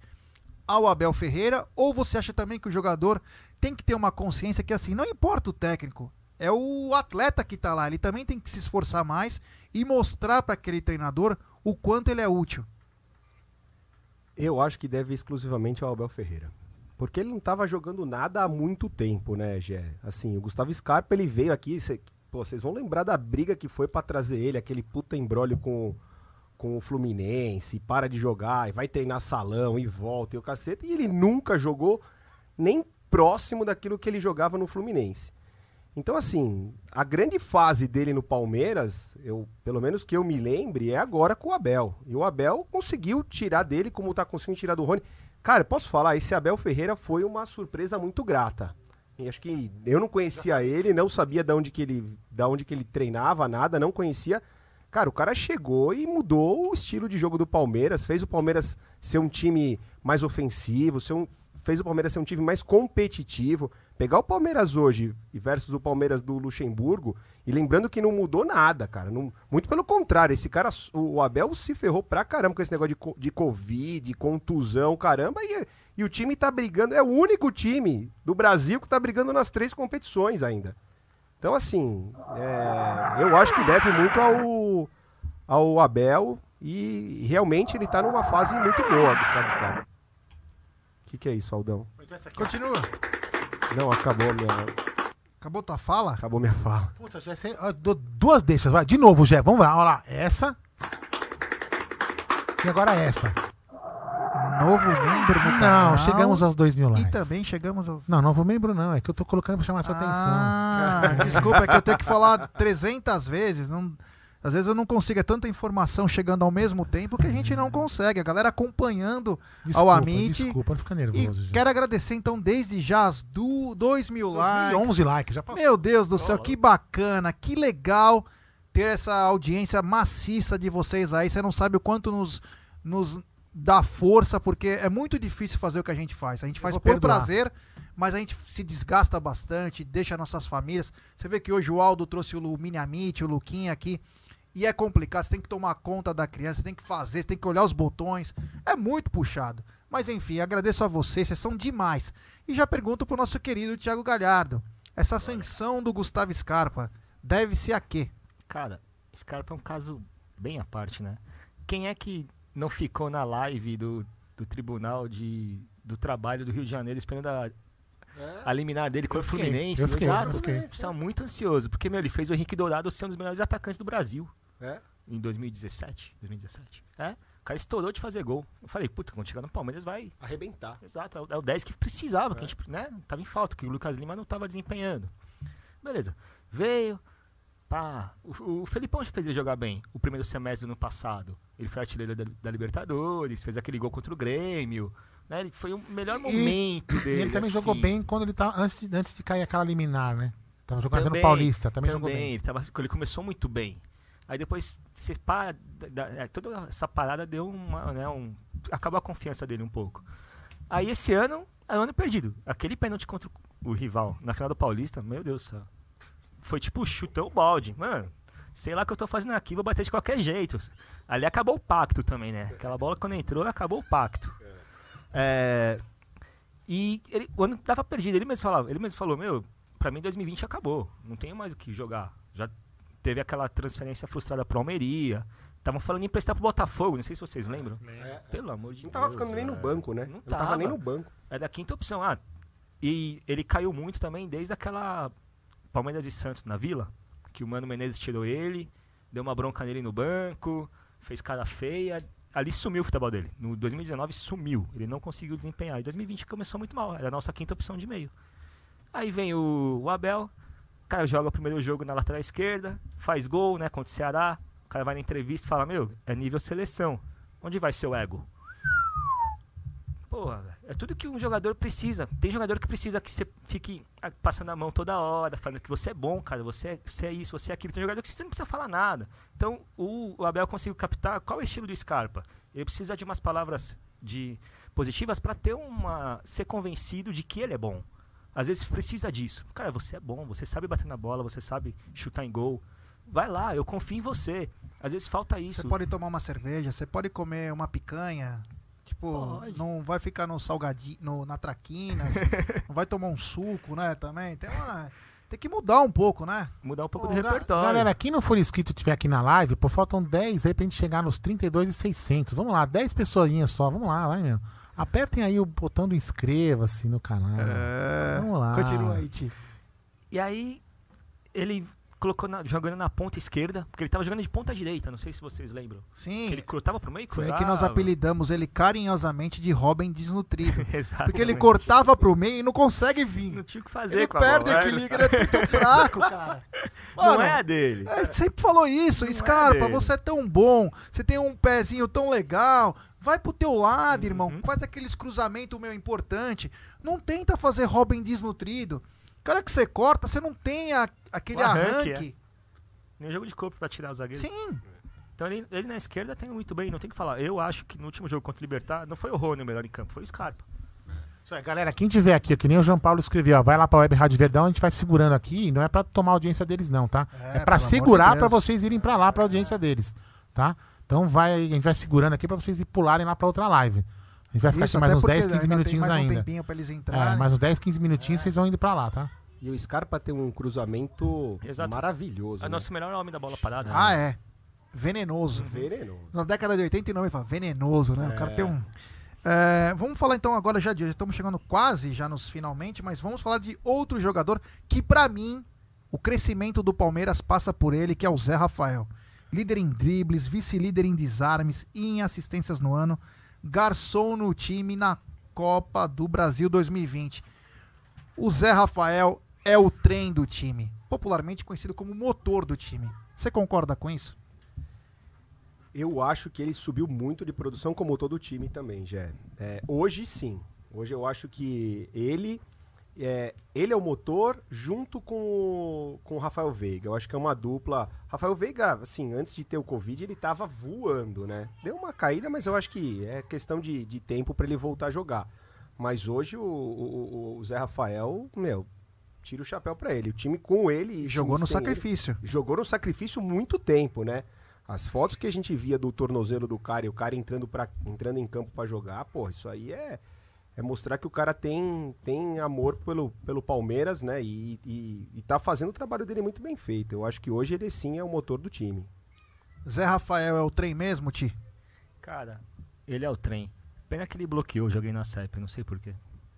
ao Abel Ferreira? Ou você acha também que o jogador tem que ter uma consciência que, assim, não importa o técnico, é o atleta que tá lá. Ele também tem que se esforçar mais e mostrar para aquele treinador o quanto ele é útil. Eu acho que deve exclusivamente ao Abel Ferreira. Porque ele não estava jogando nada há muito tempo, né, Gé? Assim, o Gustavo Scarpa, ele veio aqui, cê- pô, vocês vão lembrar da briga que foi pra trazer ele, aquele puta embrólio com, com o Fluminense, para de jogar, e vai treinar salão e volta e o cacete, e ele nunca jogou nem próximo daquilo que ele jogava no Fluminense. Então, assim, a grande fase dele no Palmeiras, eu, pelo menos que eu me lembre, é agora com o Abel. E o Abel conseguiu tirar dele, como tá conseguindo tirar do Rony. Cara, posso falar, esse Abel Ferreira foi uma surpresa muito grata. E acho que eu não conhecia ele, não sabia de onde que ele, da onde que ele treinava, nada, não conhecia. Cara, o cara chegou e mudou o estilo de jogo do Palmeiras, fez o Palmeiras ser um time mais ofensivo, ser um- fez o Palmeiras ser um time mais competitivo. Pegar o Palmeiras hoje e versus o Palmeiras do Luxemburgo, e lembrando que não mudou nada, cara. não- muito pelo contrário, esse cara, o Abel se ferrou pra caramba com esse negócio de, de Covid, contusão, caramba, e, e o time tá brigando, é o único time do Brasil que tá brigando nas três competições ainda. Então, assim, é, eu acho que deve muito ao, ao Abel e realmente ele tá numa fase muito boa, Gustavo Scarpa. O que, que é isso, Aldão? Continua. Não, acabou a minha, Acabou tua fala? acabou minha fala. Puta, ó, dou duas deixas, vai. De novo, Jé. Vamos lá, olha lá. Essa. E agora essa. Novo membro no canal. Não, chegamos aos 2 mil likes. E também chegamos aos. Não, novo membro não. É que eu tô colocando pra chamar sua atenção. Ah, desculpa, é que eu tenho que falar 300 vezes. Não, às vezes eu não consigo, é tanta informação chegando ao mesmo tempo que a gente não consegue. A galera acompanhando Desculpa, ao Amit. desculpa, não fica nervoso. Jé. quero agradecer então desde já as 2 mil likes. 2011 likes, já passou. Meu Deus do céu, que bacana, que legal ter essa audiência maciça de vocês aí. Você não sabe o quanto nos, nos dá força, porque é muito difícil fazer o que a gente faz. A gente faz por perdoar. prazer, mas a gente se desgasta bastante, deixa nossas famílias. Você vê que hoje o Aldo trouxe o Mini Amit, o Luquinha aqui. E é complicado, você tem que tomar conta da criança, você tem que fazer, você tem que olhar os botões. É muito puxado. Mas enfim, agradeço a vocês, vocês são demais. E já pergunto pro nosso querido Thiago Galhardo. Essa ascensão do Gustavo Scarpa deve-se a quê? Cara, Scarpa é um caso bem à parte, né? Quem é que não ficou na live do, do tribunal de, do trabalho do Rio de Janeiro esperando a, a liminar dele com o fiquei, Fluminense? eu fiquei, Exato. eu fiquei. Estava muito ansioso, porque meu, ele fez o Henrique Dourado ser um dos melhores atacantes do Brasil É? em 2017. 2017. É? O cara estourou de fazer gol. Eu falei, puta, quando chegar no Palmeiras vai. Arrebentar. Exato, é o, é o 10 que precisava, que a gente, né? Tava em falta, que o Lucas Lima não tava desempenhando. Beleza. Veio. Pá. O, o Felipão fez ele jogar bem o primeiro semestre do ano passado. Ele foi artilheiro da, da Libertadores, fez aquele gol contra o Grêmio. Né? Ele foi o melhor momento E dele. ele também assim. jogou bem quando ele tá antes de, antes de cair aquela liminar, né? Tava jogando Também, no Paulista, também, jogou bem. Ele, tava, ele começou muito bem. Aí depois, você para, é, toda essa parada deu uma, né, um, acabou a confiança dele um pouco. Aí esse ano, é um ano perdido. Aquele pênalti contra o rival na final do Paulista, meu Deus do céu. Foi tipo chutão balde. Mano, sei lá o que eu tô fazendo aqui, vou bater de qualquer jeito. Ali acabou o pacto também, né? Aquela bola quando entrou, acabou o pacto. É, e ele, o ano tava perdido. Ele mesmo falava, ele mesmo falou, meu, pra mim 2020 acabou. Não tenho mais o que jogar. Já teve aquela transferência frustrada pro Almeria. Estavam falando em emprestar pro Botafogo, não sei se vocês lembram. É. Pelo amor de Não tava Deus, ficando nem no banco, né? Não Não tava nem no banco. É da quinta opção. Ah, e ele caiu muito também desde aquela Palmeiras e Santos na Vila, que o Mano Menezes tirou ele, deu uma bronca nele no banco, fez cara feia. Ali sumiu o futebol dele. No 2019 sumiu. Ele não conseguiu desempenhar. Em 2020 começou muito mal. Era a nossa quinta opção de meio. Aí vem o, o Abel. O cara joga o primeiro jogo na lateral esquerda, faz gol, né, contra o Ceará. O cara vai na entrevista e fala: Meu, é nível seleção. Onde vai seu ego? Porra, é tudo que um jogador precisa. Tem jogador que precisa que você fique ah, passando a mão toda hora, falando que você é bom, cara, você é, você é isso, você é aquilo. Tem jogador que você não precisa falar nada. Então, o, o Abel conseguiu captar qual é o estilo do Scarpa. Ele precisa de umas palavras de positivas para ter uma ser convencido de que ele é bom. Às vezes precisa disso. Cara, você é bom, você sabe bater na bola, você sabe chutar em gol. Vai lá, eu confio em você. Às vezes falta isso. Você pode tomar uma cerveja, você pode comer uma picanha. Tipo, Pode. não vai ficar no salgadinho, no, na traquinas, não vai tomar um suco, né? Também tem uma, tem que mudar um pouco, né? Mudar um pouco Ô, do repertório. Galera, quem não for inscrito e estiver aqui na live, pô, faltam 10 aí pra gente chegar nos 32 e 600. Vamos lá, 10 pessoinhas só. Vamos lá, vai, meu. Apertem aí o botão do inscreva-se no canal. Vamos lá. Continua aí, Ti. E aí, ele colocou na- jogando na ponta esquerda, porque ele tava jogando de ponta direita, não sei se vocês lembram. Sim, Ele cruzava pro meio e foi cruzava. que nós apelidamos ele carinhosamente de Robin desnutrido. Exato. Porque ele cortava pro meio e não consegue Não vir. tinha o que fazer Ele com a perde bola, né? equilíbrio, ele é muito fraco, cara. Não Mano, é a dele. É, sempre falou isso, Não é Scarpa, dele. você é tão bom, você tem um pezinho tão legal, vai pro teu lado, irmão, Uhum. faz aqueles cruzamentos meu importante, não tenta fazer Robin desnutrido. Cara que você corta, você não tem a- aquele O arranque, arranque. Nem jogo de corpo pra tirar o zagueiro. Sim, Então ele, ele na esquerda tem muito bem, não tem o que falar. Eu acho que no último jogo contra o Libertar, não foi o Rony o melhor em campo, foi o Scarpa. Isso aí, galera, quem tiver aqui, que nem o João Paulo escreveu, ó, vai lá pra Web Rádio Verdão, a gente vai segurando aqui, não é pra tomar a audiência deles não, tá? É, É, pra de segurar Deus. pra vocês irem pra lá pra audiência deles, tá? Então vai, a gente vai segurando aqui pra vocês ir pularem lá pra outra live. A gente vai ficar isso aqui mais uns porque 10, 15 ainda tem minutinhos mais um ainda. tempinho pra eles É, entrarem. mais uns 10, 15 minutinhos vocês vão indo pra lá, tá? E o Scarpa tem um cruzamento Exato. maravilhoso. É o né? nosso melhor homem da bola parada. Ah, né? é. Venenoso. Venenoso. Na década de 89 ele fala venenoso, né? O cara tem um. É, vamos falar então agora já de. já Estamos chegando quase já nos finalmente, mas vamos falar de outro jogador que, pra mim, o crescimento do Palmeiras passa por ele, que é o Zé Rafael. Líder em dribles, vice-líder em desarmes e em assistências no ano. Garçom no time na Copa do Brasil 2020. O Zé Rafael é o trem do time, popularmente conhecido como motor do time. Você concorda com isso? Eu acho que ele subiu muito de produção, como todo o time também, Jé. É, hoje sim. Hoje eu acho que ele é, ele é o motor junto com com o Rafael Veiga. Eu acho que é uma dupla. Rafael Veiga, assim, antes de ter o Covid, ele tava voando, né? Deu uma caída, mas eu acho que é questão de, de tempo para ele voltar a jogar. Mas hoje o, o- o Zé Rafael, meu, tira o chapéu para ele. O time com ele. e Jogou no sem ele- sacrifício. jogou no sacrifício muito tempo, né? As fotos que a gente via do tornozelo do cara e o cara entrando, pra, entrando em campo pra jogar, pô, isso aí é, é mostrar que o cara tem, tem amor pelo, pelo Palmeiras, né? E, e, e tá fazendo o trabalho dele muito bem feito. Eu acho que hoje ele sim é o motor do time. Zé Rafael é o trem mesmo, Ti? Cara, ele é o trem. Pena que ele bloqueou, joguei na CEP, não sei porquê.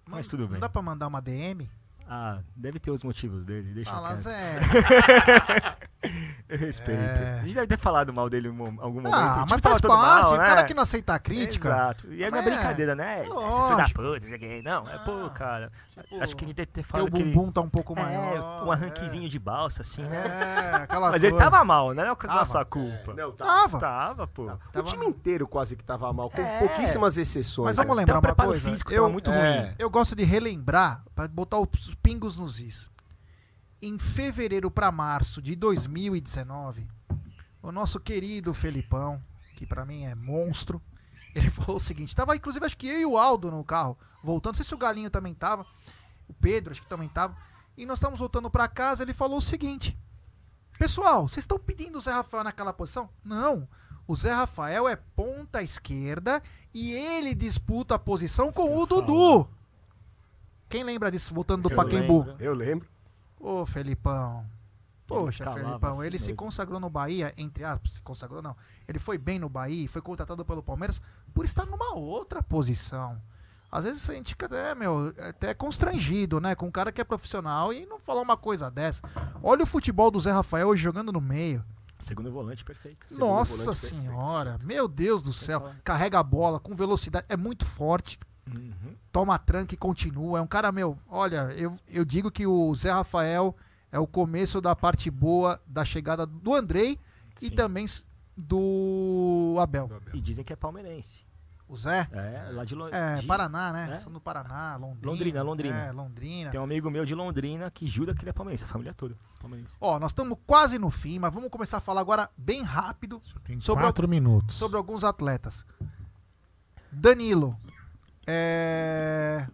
Mas tudo bem. Não dá pra mandar uma DM? Ah, deve ter os motivos dele, deixa Fala. Zé. Eu respeito. É. A gente deve ter falado mal dele em um- algum momento. Ah, tipo, mas faz todo parte. mal, o né? cara que não aceita a crítica. Exato. E é uma É, brincadeira, né? Esse filho da puta, não o. Não, é pô, Ah, cara. tipo, acho que a gente deve ter Teu falado que ele... bumbum tá um pouco maior. É, um arranquezinho de balsa, assim, né? É, aquela Mas ele tava mal, né? Não é Tava. nossa culpa. Não. Tava. Tava, pô. O time inteiro quase que tava mal, com É. pouquíssimas exceções. Mas vamos né? lembrar Até o uma coisa. físico eu, tava muito é. ruim. eu gosto de relembrar, pra botar os pingos nos is. Em fevereiro pra março de 2019, o nosso querido Felipão, que pra mim é monstro, ele falou o seguinte: tava inclusive acho que eu e o Aldo no carro, voltando, não sei se o Galinho também tava, o Pedro acho que também tava, e nós estávamos voltando pra casa, ele falou o seguinte: Pessoal, vocês estão pedindo o Zé Rafael naquela posição? Não. O Zé Rafael é ponta esquerda e ele disputa a posição com o Dudu. Quem lembra disso voltando do Eu Paquembu? lembro. Eu lembro. Ô, Felipão. Poxa, escalava Felipão, assim ele se mesmo. consagrou no Bahia, entre aspas, se consagrou não. Ele foi bem no Bahia, foi contratado pelo Palmeiras por estar numa outra posição. Às vezes a gente fica até, meu, até constrangido, né? Com um cara que é profissional e não falar uma coisa dessa. Olha o futebol do Zé Rafael hoje jogando no meio. Segundo volante, perfeito. Segundo Nossa volante perfeito. senhora, meu Deus do céu. Carrega a bola com velocidade, é muito forte. Uhum. Toma tranca e continua. É um cara, meu, olha, eu, eu digo que o Zé Rafael é o começo da parte boa da chegada do Andrei e Sim. também s- do Abel. E dizem que é palmeirense. O Zé? É, lá de, Lo... É, de- Paraná, né? né? São do Paraná, Londrina. Londrina, Londrina. É, Londrina. Tem um amigo meu de Londrina que jura que ele é palmeirense, a família toda. Palmeirense. Ó, nós estamos quase no fim, mas vamos começar a falar agora bem rápido Tem Sobre quatro minutos. sobre alguns atletas. Danilo. É.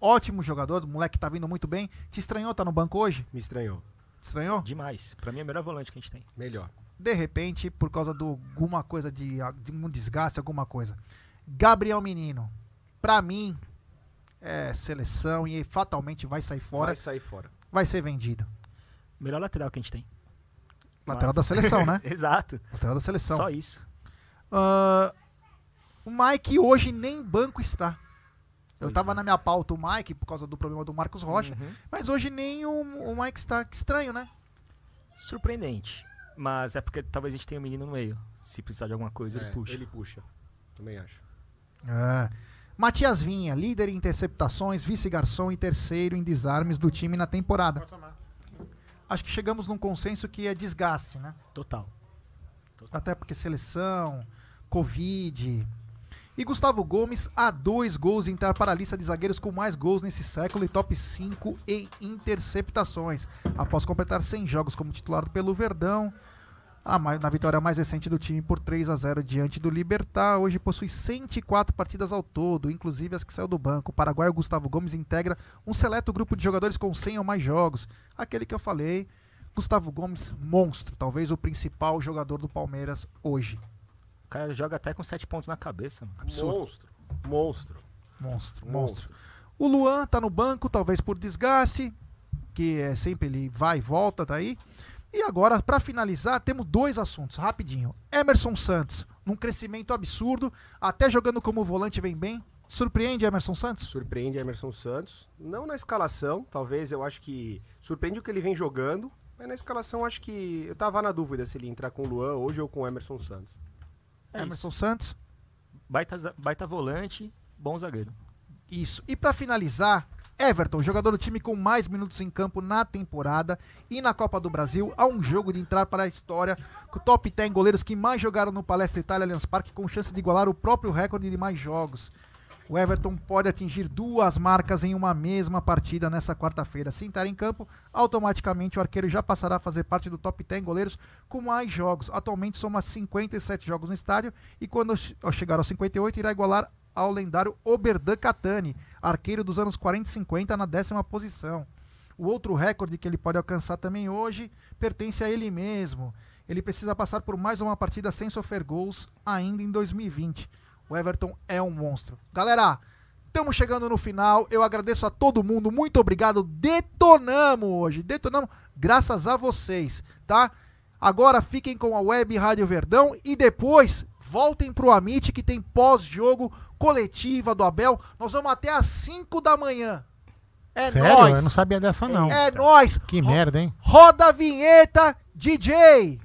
Ótimo jogador, o moleque tá vindo muito bem. Te estranhou tá no banco hoje? Me estranhou. Estranhou? Demais. Pra mim é o melhor volante que a gente tem. Melhor. de repente, por causa de alguma coisa de, de um desgaste, alguma coisa. Gabriel Menino, pra mim, é seleção e fatalmente vai sair fora, Vai sair fora. vai ser vendido. Melhor lateral que a gente tem. Lateral Mas- da seleção, né? Exato. Lateral da seleção. Só isso. Ah, o Mike hoje nem banco está. Eu Pois tava é. na minha pauta o Mike por causa do problema do Marcos Rocha, Uhum. mas hoje nem o, o Mike está. Que estranho, né? Surpreendente. Mas é porque talvez a gente tenha um menino no meio. Se precisar de alguma coisa, É, ele puxa. Ele puxa. Também acho. É. Matias Vinha, líder em interceptações, vice-garçom e terceiro em desarmes do time na temporada. Acho que chegamos num consenso que é desgaste, né? Total. Até porque seleção, Covid. E Gustavo Gomes a dois gols em entrar para a lista de zagueiros com mais gols nesse século e top 5 em interceptações. Após completar 100 jogos como titular pelo Verdão, na vitória mais recente do time por 3 a 0 diante do Libertar, hoje possui 104 partidas ao todo, inclusive as que saiu do banco. O paraguaio Gustavo Gomes integra um seleto grupo de jogadores com 100 ou mais jogos. Aquele que eu falei, Gustavo Gomes, monstro, talvez o principal jogador do Palmeiras hoje. O cara joga até com sete pontos na cabeça. mano. Absurdo. Monstro. Monstro. Monstro, monstro. O Luan tá no banco, talvez por desgaste, que é sempre ele vai e volta, tá aí. E agora, pra finalizar, temos dois assuntos, rapidinho. Emerson Santos, num crescimento absurdo, até jogando como volante vem bem. Surpreende Emerson Santos? Surpreende Emerson Santos. Não na escalação, talvez eu acho que. Surpreende o que ele vem jogando. Mas na escalação acho que. Eu tava na dúvida se ele entrar com o Luan hoje ou com o Emerson Santos. É Emerson isso. Santos. Baita, baita volante, bom zagueiro. Isso. E pra finalizar, Everton, jogador do time com mais minutos em campo na temporada e na Copa do Brasil, há um jogo de entrar para a história com o top 10 goleiros que mais jogaram no Palestra Itália Allianz Parque com chance de igualar o próprio recorde de mais jogos. O Everton pode atingir duas marcas em uma mesma partida nessa quarta-feira. Se entrar em campo, automaticamente o arqueiro já passará a fazer parte do top 10 goleiros com mais jogos. Atualmente soma 57 jogos no estádio e quando chegar aos 58 irá igualar ao lendário Oberdan Catani, arqueiro dos anos 40 e 50 na décima posição. O outro recorde que ele pode alcançar também hoje pertence a ele mesmo. ele precisa passar por mais uma partida sem sofrer gols ainda em 2020. O Everton é um monstro. Galera, estamos chegando no final. Eu agradeço a todo mundo. Muito obrigado. Detonamos hoje. Detonamos graças a vocês, tá? Agora fiquem com a Web Rádio Verdão e depois voltem pro Amit que tem pós-jogo coletiva do Abel. Nós vamos até às 5 da manhã. É Sério? nóis. Eu não sabia dessa, não. É nóis. Que Ro- merda, hein? Roda a vinheta, DJ.